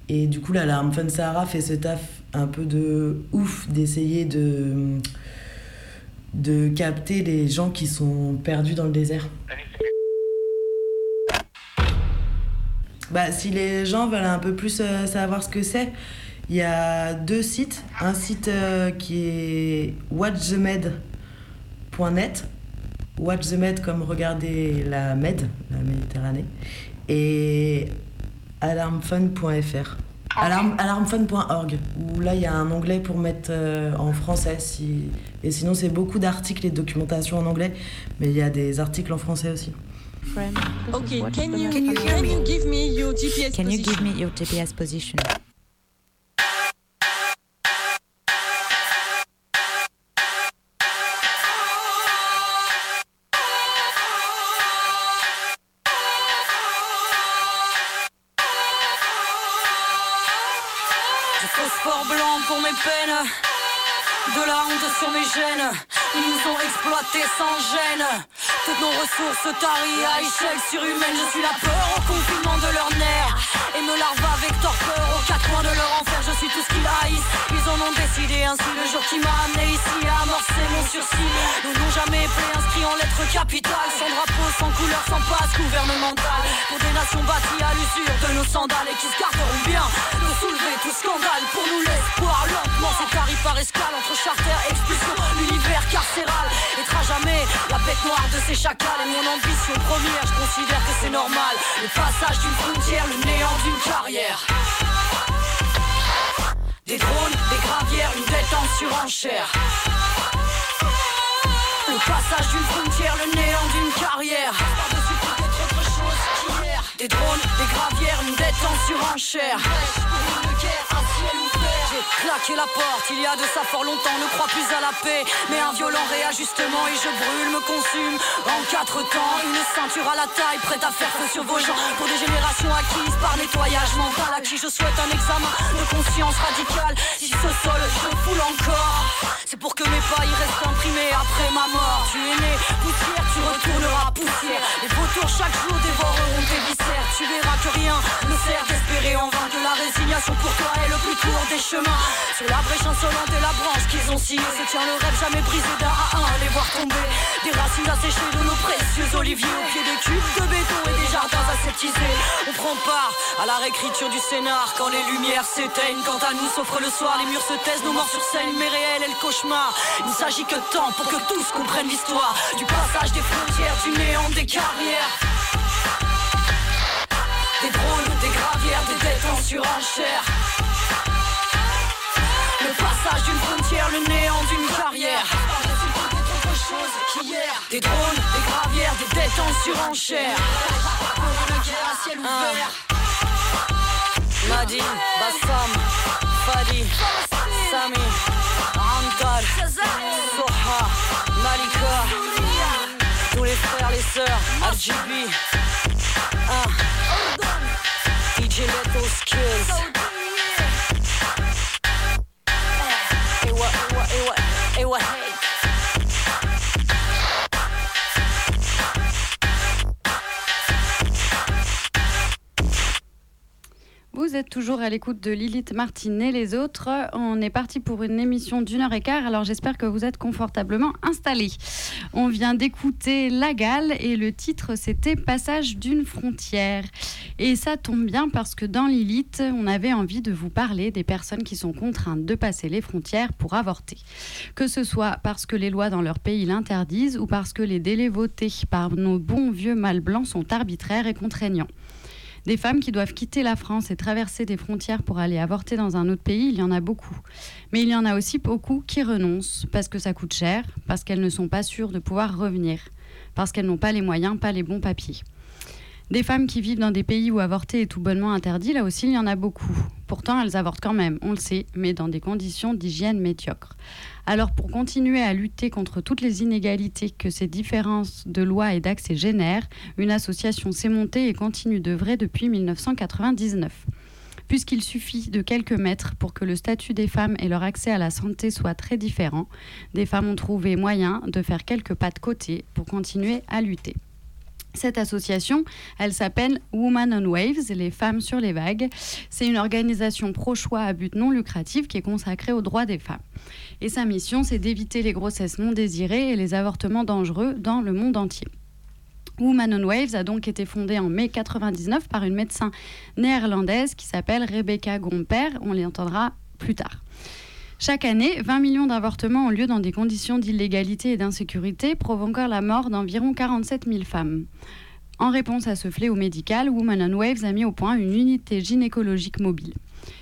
Et du coup, là, Fun Sahara fait ce taf un peu de ouf d'essayer de, de capter les gens qui sont perdus dans le désert. Bah, si les gens veulent un peu plus euh, savoir ce que c'est, il y a deux sites. Un site euh, qui est watchthemed.net. Watch the Med comme regarder la Med, la Méditerranée. Et alarmfun.fr. Alarm, alarmfun.org, où là il y a un onglet pour mettre euh, en français. Si... Et sinon, c'est beaucoup d'articles et de documentation en anglais, mais il y a des articles en français aussi. Okay, can you, Can you hear can me? you give me your GPS Can you give position? Peines, de la honte sur mes gènes. Ils nous ont exploités sans gêne. Toutes nos ressources taries à échelle surhumaine. Je suis la peur au confinement de leurs nerfs. Et me larve avec torpeur aux quatre coins de leur enfer. Tout ce qu'ils haïssent. Ils en ont décidé ainsi le jour qui m'a amené ici à amorcer mon sursis. Nous n'ont jamais été inscrits en lettres capitales. Sans drapeau, sans couleur, sans passe gouvernementale. Pour des nations bâties à l'usure de nos sandales et qui se garderont bien de soulever tout scandale. Pour nous, l'espoir lentement s'étarit par escale entre charter expulsion. L'univers carcéral à jamais la bête noire de ces chacals. Et mon ambition première, je considère que c'est normal. Le passage d'une frontière, le néant d'une carrière. Des drones, des gravières, une dette en surenchère. Le passage d'une frontière, le néant d'une carrière. Des drones, des gravières, une dette en surenchère. J'ai claqué la porte, il y a de ça fort longtemps, ne crois plus à la paix. Mais un violent réajustement et je brûle, me consume. En quatre temps, une ceinture à la taille, prête à faire feu sur vos gens. Pour des générations acquises par nettoyage mental, à qui je souhaite un examen de conscience radicale. Si ce sol, je foule encore. C'est pour que mes pas y restent imprimés après ma mort. Tu es né poussière, tu retourneras poussière. Les vautours chaque jour dévoreront tes viscères. Tu verras que rien ne sert d'espérer en vain que la destination pour toi est le plus court des chemins. Sur la brèche insolente et la branche qu'ils ont sciée, se tient le rêve jamais brisé d'un à un. Les voir tomber, des racines asséchées de nos précieux oliviers au pied des cubes de béton et des jardins aseptisés. On prend part à la réécriture du scénar quand les lumières s'éteignent. Quant à nous, s'offre le soir, les murs se taisent, nos morts sur scène, mais réel est le cauchemar. Il ne s'agit que de temps pour que tous comprennent l'histoire du passage des frontières, du néant des carrières. Des drones, des gravières, des dettes en surenchère. Passage d'une frontière, le néant d'une carrière. Des drones, des gravières, des dettes en surenchère. Nadine, Bassam, Fadi, Sami, Antal, Soha, Malika, tous les frères, les sœurs, RGB, ah, DJ Leto Skills. It what? Vous êtes toujours à l'écoute de Lilith Martine et les autres. On est parti pour une émission d'une heure et quart, alors j'espère que vous êtes confortablement installés. On vient d'écouter La Gale et le titre c'était Passage d'une frontière. Et ça tombe bien parce que dans Lilith, on avait envie de vous parler des personnes qui sont contraintes de passer les frontières pour avorter. Que ce soit parce que les lois dans leur pays l'interdisent ou parce que les délais votés par nos bons vieux mâles blancs sont arbitraires et contraignants. Des femmes qui doivent quitter la France et traverser des frontières pour aller avorter dans un autre pays, il y en a beaucoup. Mais il y en a aussi beaucoup qui renoncent parce que ça coûte cher, parce qu'elles ne sont pas sûres de pouvoir revenir, parce qu'elles n'ont pas les moyens, pas les bons papiers. Des femmes qui vivent dans des pays où avorter est tout bonnement interdit, là aussi il y en a beaucoup. Pourtant elles avortent quand même, on le sait, mais dans des conditions d'hygiène médiocres. Alors pour continuer à lutter contre toutes les inégalités que ces différences de loi et d'accès génèrent, une association s'est montée et continue d'œuvrer depuis 1999. Puisqu'il suffit de quelques mètres pour que le statut des femmes et leur accès à la santé soit très différent, des femmes ont trouvé moyen de faire quelques pas de côté pour continuer à lutter. Cette association, elle s'appelle Women on Waves, les femmes sur les vagues. C'est une organisation pro-choix à but non lucratif qui est consacrée aux droits des femmes. Et sa mission, c'est d'éviter les grossesses non désirées et les avortements dangereux dans le monde entier. Woman on Waves a donc été fondée en mai 99 par une médecin néerlandaise qui s'appelle Rebecca Gomper. On l'entendra plus tard. Chaque année, 20 millions d'avortements ont lieu dans des conditions d'illégalité et d'insécurité, provoquant la mort d'environ 47 000 femmes. En réponse à ce fléau médical, Women on Waves a mis au point une unité gynécologique mobile.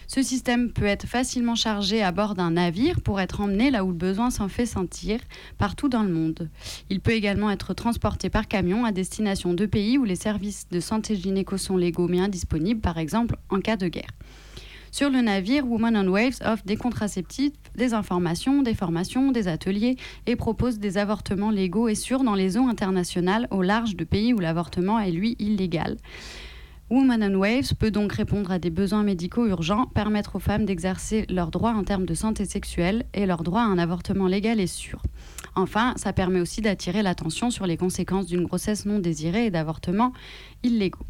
Ce système peut être facilement chargé à bord d'un navire pour être emmené là où le besoin s'en fait sentir, partout dans le monde. Il peut également être transporté par camion à destination de pays où les services de santé gynéco sont légaux mais indisponibles, par exemple en cas de guerre. Sur le navire, Women on Waves offre des contraceptifs, des informations, des formations, des ateliers et propose des avortements légaux et sûrs dans les eaux internationales au large de pays où l'avortement est lui illégal. Women on Waves peut donc répondre à des besoins médicaux urgents, permettre aux femmes d'exercer leurs droits en termes de santé sexuelle et leur droit à un avortement légal et sûr. Enfin, ça permet aussi d'attirer l'attention sur les conséquences d'une grossesse non désirée et d'avortements illégaux.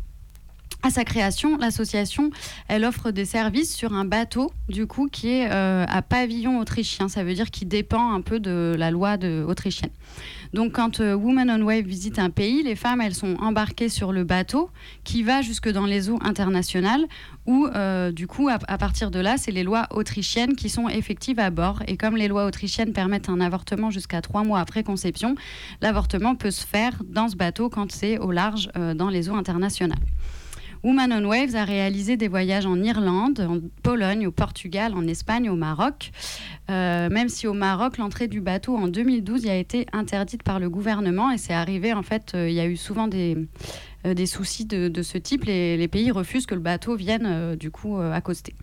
À sa création, l'association, elle offre des services sur un bateau, du coup, qui est euh, à pavillon autrichien. Ça veut dire qu'il dépend un peu de la loi autrichienne. Donc, quand euh, Women on Wave visite un pays, les femmes, elles sont embarquées sur le bateau qui va jusque dans les eaux internationales, où, euh, du coup, à, à partir de là, c'est les lois autrichiennes qui sont effectives à bord. Et comme les lois autrichiennes permettent un avortement jusqu'à trois mois après conception, l'avortement peut se faire dans ce bateau quand c'est au large euh, dans les eaux internationales. Woman on Waves a réalisé des voyages en Irlande, en Pologne, au Portugal, en Espagne, au Maroc. Euh, même si au Maroc, l'entrée du bateau en 2012 y a été interdite par le gouvernement et c'est arrivé, en fait, euh, il y a eu souvent des, euh, soucis de, ce type. Les, les pays refusent que le bateau vienne, du coup, accoster.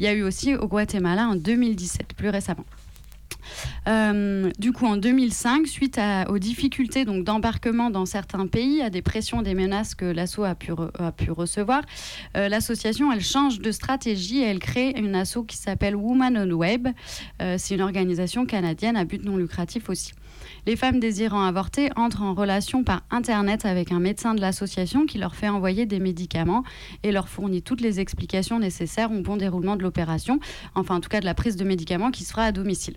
Il y a eu aussi au Guatemala en 2017, plus récemment. Euh, du coup, en 2005, suite aux difficultés donc d'embarquement dans certains pays, à des pressions, des menaces que pu, a pu recevoir, euh, l'association elle change de stratégie et elle crée une asso qui s'appelle Woman on Web. Euh, c'est une organisation canadienne à but non lucratif aussi. Les femmes désirant avorter entrent en relation par Internet avec un médecin de l'association qui leur fait envoyer des médicaments et leur fournit toutes les explications nécessaires au bon déroulement de l'opération, enfin en tout cas de la prise de médicaments qui se fera à domicile.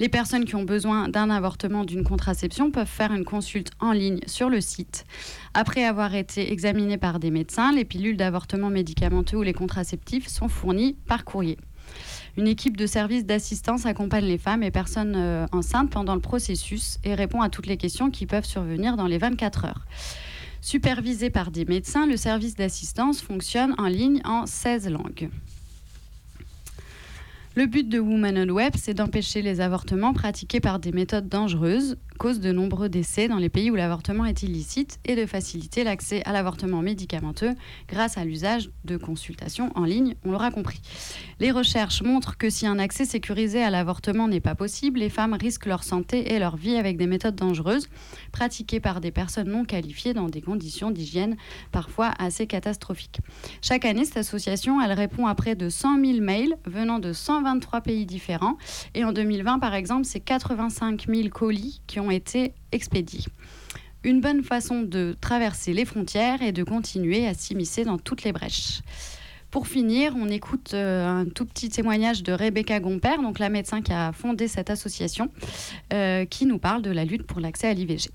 Les personnes qui ont besoin d'un avortement, d'une contraception, peuvent faire une consulte en ligne sur le site. Après avoir été examinées par des médecins, les pilules d'avortement médicamenteux ou les contraceptifs sont fournies par courrier. Une équipe de services d'assistance accompagne les femmes et personnes euh, enceintes pendant le processus et répond à toutes les questions qui peuvent survenir dans les 24 heures. Supervisé par des médecins, le service d'assistance fonctionne en ligne en 16 langues. Le but de Women on Web, c'est d'empêcher les avortements pratiqués par des méthodes dangereuses, cause de nombreux décès dans les pays où l'avortement est illicite, et de faciliter l'accès à l'avortement médicamenteux grâce à l'usage de consultations en ligne, on l'aura compris. Les recherches montrent que si un accès sécurisé à l'avortement n'est pas possible, les femmes risquent leur santé et leur vie avec des méthodes dangereuses, pratiquées par des personnes non qualifiées dans des conditions d'hygiène parfois assez catastrophiques. Chaque année, cette association, elle répond à près de 100 000 mails venant de 100 23 pays différents. Et en 2020, par exemple, c'est 85 000 colis qui ont été expédiés. Une bonne façon de traverser les frontières et de continuer à s'immiscer dans toutes les brèches. Pour finir, on écoute euh, un tout petit témoignage de Rebecca Gomper, donc la médecin qui a fondé cette association, euh, qui nous parle de la lutte pour l'accès à l'IVG.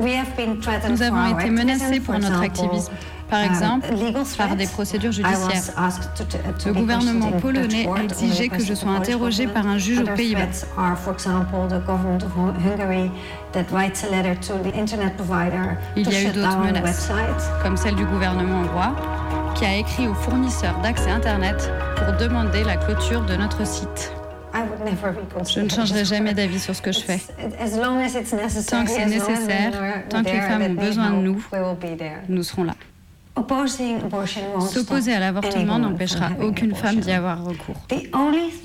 Nous avons été menacés pour notre activisme par um, exemple par des procédures judiciaires. Le gouvernement polonais a exigé que je sois interrogée par un juge aux Pays-Bas. Il y a eu d'autres menaces, comme celle du gouvernement hongrois, qui a écrit aux fournisseurs d'accès Internet pour demander la clôture de notre site. Je ne changerai jamais d'avis sur ce que je fais. Tant que c'est nécessaire, tant que les femmes ont besoin de nous, nous serons là. S'opposer à l'avortement n'empêchera aucune femme d'y avoir recours.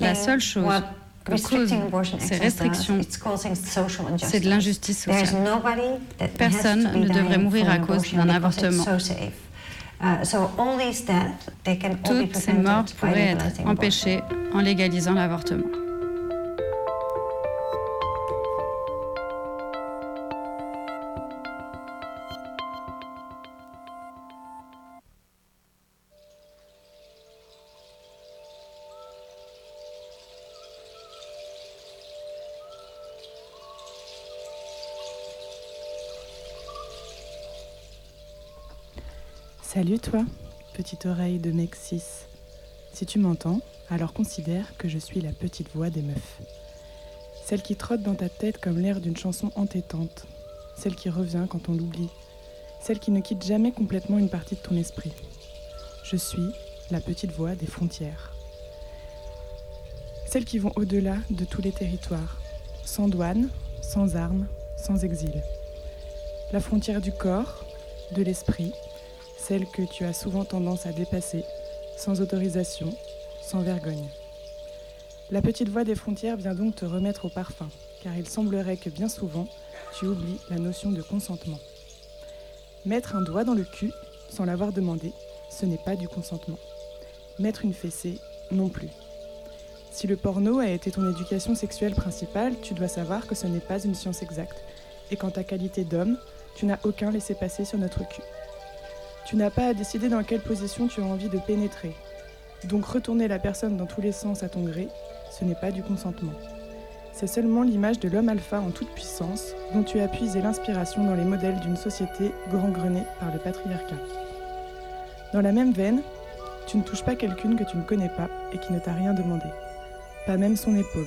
La seule chose que causent ces restrictions, c'est de l'injustice sociale. Personne ne devrait mourir à cause d'un avortement. Uh, Toutes ces morts pourraient être empêchées en légalisant l'avortement. Salut toi, petite oreille de 6. Si tu m'entends, alors considère que je suis la petite voix des meufs. Celle qui trotte dans ta tête comme l'air d'une chanson entêtante. Celle qui revient quand on l'oublie. Celle qui ne quitte jamais complètement une partie de ton esprit. Je suis la petite voix des frontières. Celles qui vont au-delà de tous les territoires. Sans douane, sans armes, sans exil. La frontière du corps, de l'esprit, celle que tu as souvent tendance à dépasser, sans autorisation, sans vergogne. La petite voix des frontières vient donc te remettre au parfum, car il semblerait que bien souvent, tu oublies la notion de consentement. Mettre un doigt dans le cul, sans l'avoir demandé, ce n'est pas du consentement. Mettre une fessée, non plus. Si le porno a été ton éducation sexuelle principale, tu dois savoir que ce n'est pas une science exacte, et qu'en ta qualité d'homme, tu n'as aucun laissé-passer sur notre cul. Tu n'as pas à décider dans quelle position tu as envie de pénétrer. Donc retourner la personne dans tous les sens à ton gré, ce n'est pas du consentement. C'est seulement l'image de l'homme alpha en toute puissance dont tu as puisé l'inspiration dans les modèles d'une société gangrenée par le patriarcat. Dans la même veine, tu ne touches pas quelqu'une que tu ne connais pas et qui ne t'a rien demandé. Pas même son épaule.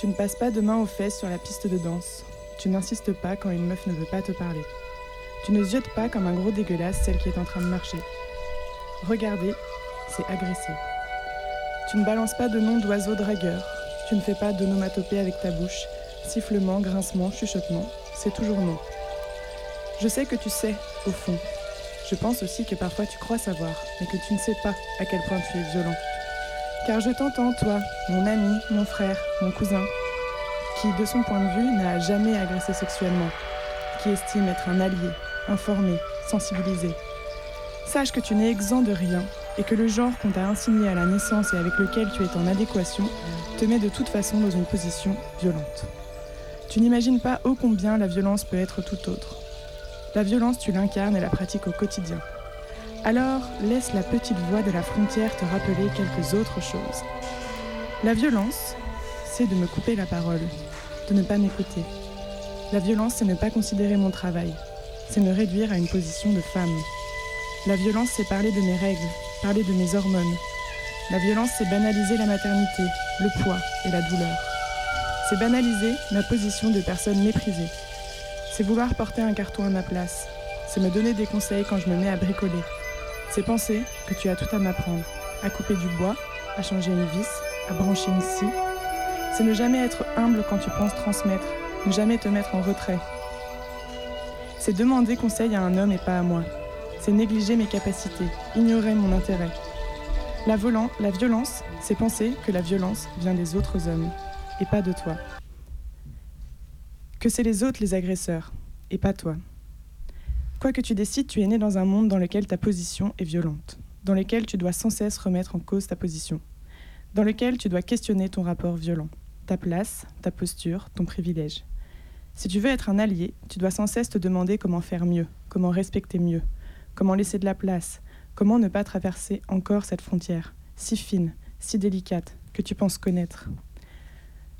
Tu ne passes pas de main aux fesses sur la piste de danse. Tu n'insistes pas quand une meuf ne veut pas te parler. Tu ne ziotes pas comme un gros dégueulasse celle qui est en train de marcher. Regarder, c'est agresser. Tu ne balances pas de nom d'oiseau dragueur. Tu ne fais pas d'onomatopée avec ta bouche. Sifflement, grincement, chuchotement, c'est toujours non. Je sais que tu sais, au fond. Je pense aussi que parfois tu crois savoir, mais que tu ne sais pas à quel point tu es violent. Car je t'entends, toi, mon ami, mon frère, mon cousin, qui, de son point de vue, n'a jamais agressé sexuellement, qui estime être un allié, informé, sensibilisé. Sache que tu n'es exempt de rien et que le genre qu'on t'a insigné à la naissance et avec lequel tu es en adéquation te met de toute façon dans une position violente. Tu n'imagines pas ô combien la violence peut être tout autre. La violence, tu l'incarnes et la pratiques au quotidien. Alors, laisse la petite voix de la frontière te rappeler quelques autres choses. La violence, c'est de me couper la parole, de ne pas m'écouter. La violence, c'est ne pas considérer mon travail, c'est me réduire à une position de femme. La violence, c'est parler de mes règles, parler de mes hormones. La violence, c'est banaliser la maternité, le poids et la douleur. C'est banaliser ma position de personne méprisée. C'est vouloir porter un carton à ma place. C'est me donner des conseils quand je me mets à bricoler. C'est penser que tu as tout à m'apprendre. À couper du bois, à changer une vis, à brancher une scie. C'est ne jamais être humble quand tu penses transmettre, ne jamais te mettre en retrait. C'est demander conseil à un homme et pas à moi. C'est négliger mes capacités, ignorer mon intérêt. La, violence, c'est penser que la violence vient des autres hommes et pas de toi. Que c'est les autres les agresseurs et pas toi. Quoi que tu décides, tu es né dans un monde dans lequel ta position est violente, dans lequel tu dois sans cesse remettre en cause ta position, dans lequel tu dois questionner ton rapport violent, ta place, ta posture, ton privilège. Si tu veux être un allié, tu dois sans cesse te demander comment faire mieux, comment respecter mieux, comment laisser de la place, comment ne pas traverser encore cette frontière, si fine, si délicate, que tu penses connaître.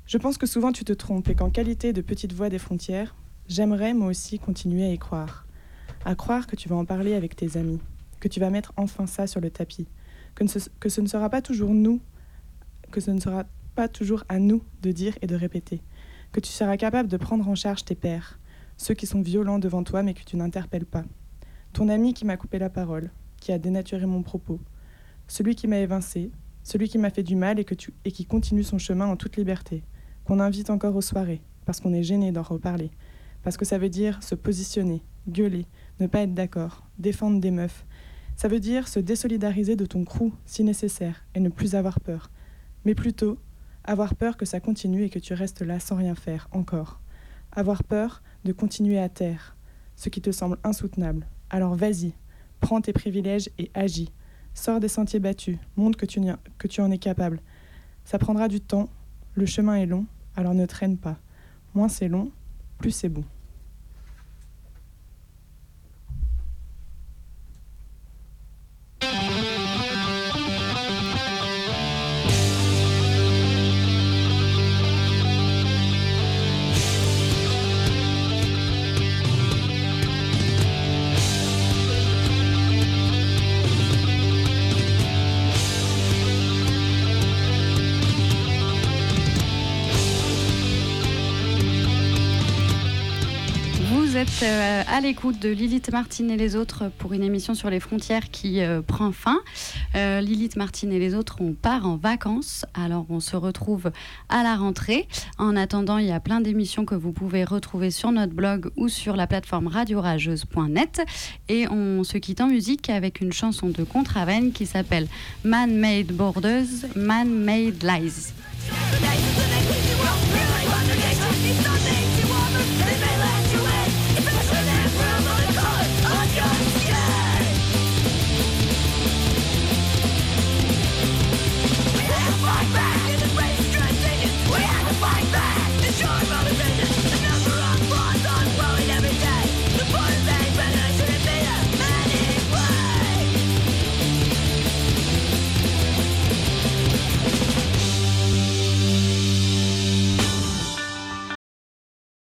Je pense que souvent tu te trompes et qu'en qualité de petite voix des frontières, j'aimerais moi aussi continuer à y croire. À croire que tu vas en parler avec tes amis, que tu vas mettre enfin ça sur le tapis, que ce, ne sera pas toujours nous, que ce ne sera pas toujours à nous de dire et de répéter, que tu seras capable de prendre en charge tes pères, ceux qui sont violents devant toi mais que tu n'interpelles pas, ton ami qui m'a coupé la parole, qui a dénaturé mon propos, celui qui m'a évincé, celui qui m'a fait du mal et, qui continue son chemin en toute liberté, qu'on invite encore aux soirées, parce qu'on est gêné d'en reparler, parce que ça veut dire se positionner, gueuler, ne pas être d'accord, défendre des meufs. Ça veut dire se désolidariser de ton crew si nécessaire et ne plus avoir peur, mais plutôt avoir peur que ça continue et que tu restes là sans rien faire encore. Avoir peur de continuer à taire, ce qui te semble insoutenable. Alors vas-y, prends tes privilèges et agis. Sors des sentiers battus, montre que tu, que tu en es capable. Ça prendra du temps, le chemin est long, alors ne traîne pas. Moins c'est long, plus c'est bon. Euh, à l'écoute de Lilith Martine et les autres pour une émission sur les frontières qui euh, prend fin. Euh, Lilith Martine et les autres, on part en vacances, alors on se retrouve à la rentrée. En attendant, il y a plein d'émissions que vous pouvez retrouver sur notre blog ou sur la plateforme radiorageuse.net. Et on se quitte en musique avec une chanson de Contraven qui s'appelle Man Made Borders, Man Made Lies.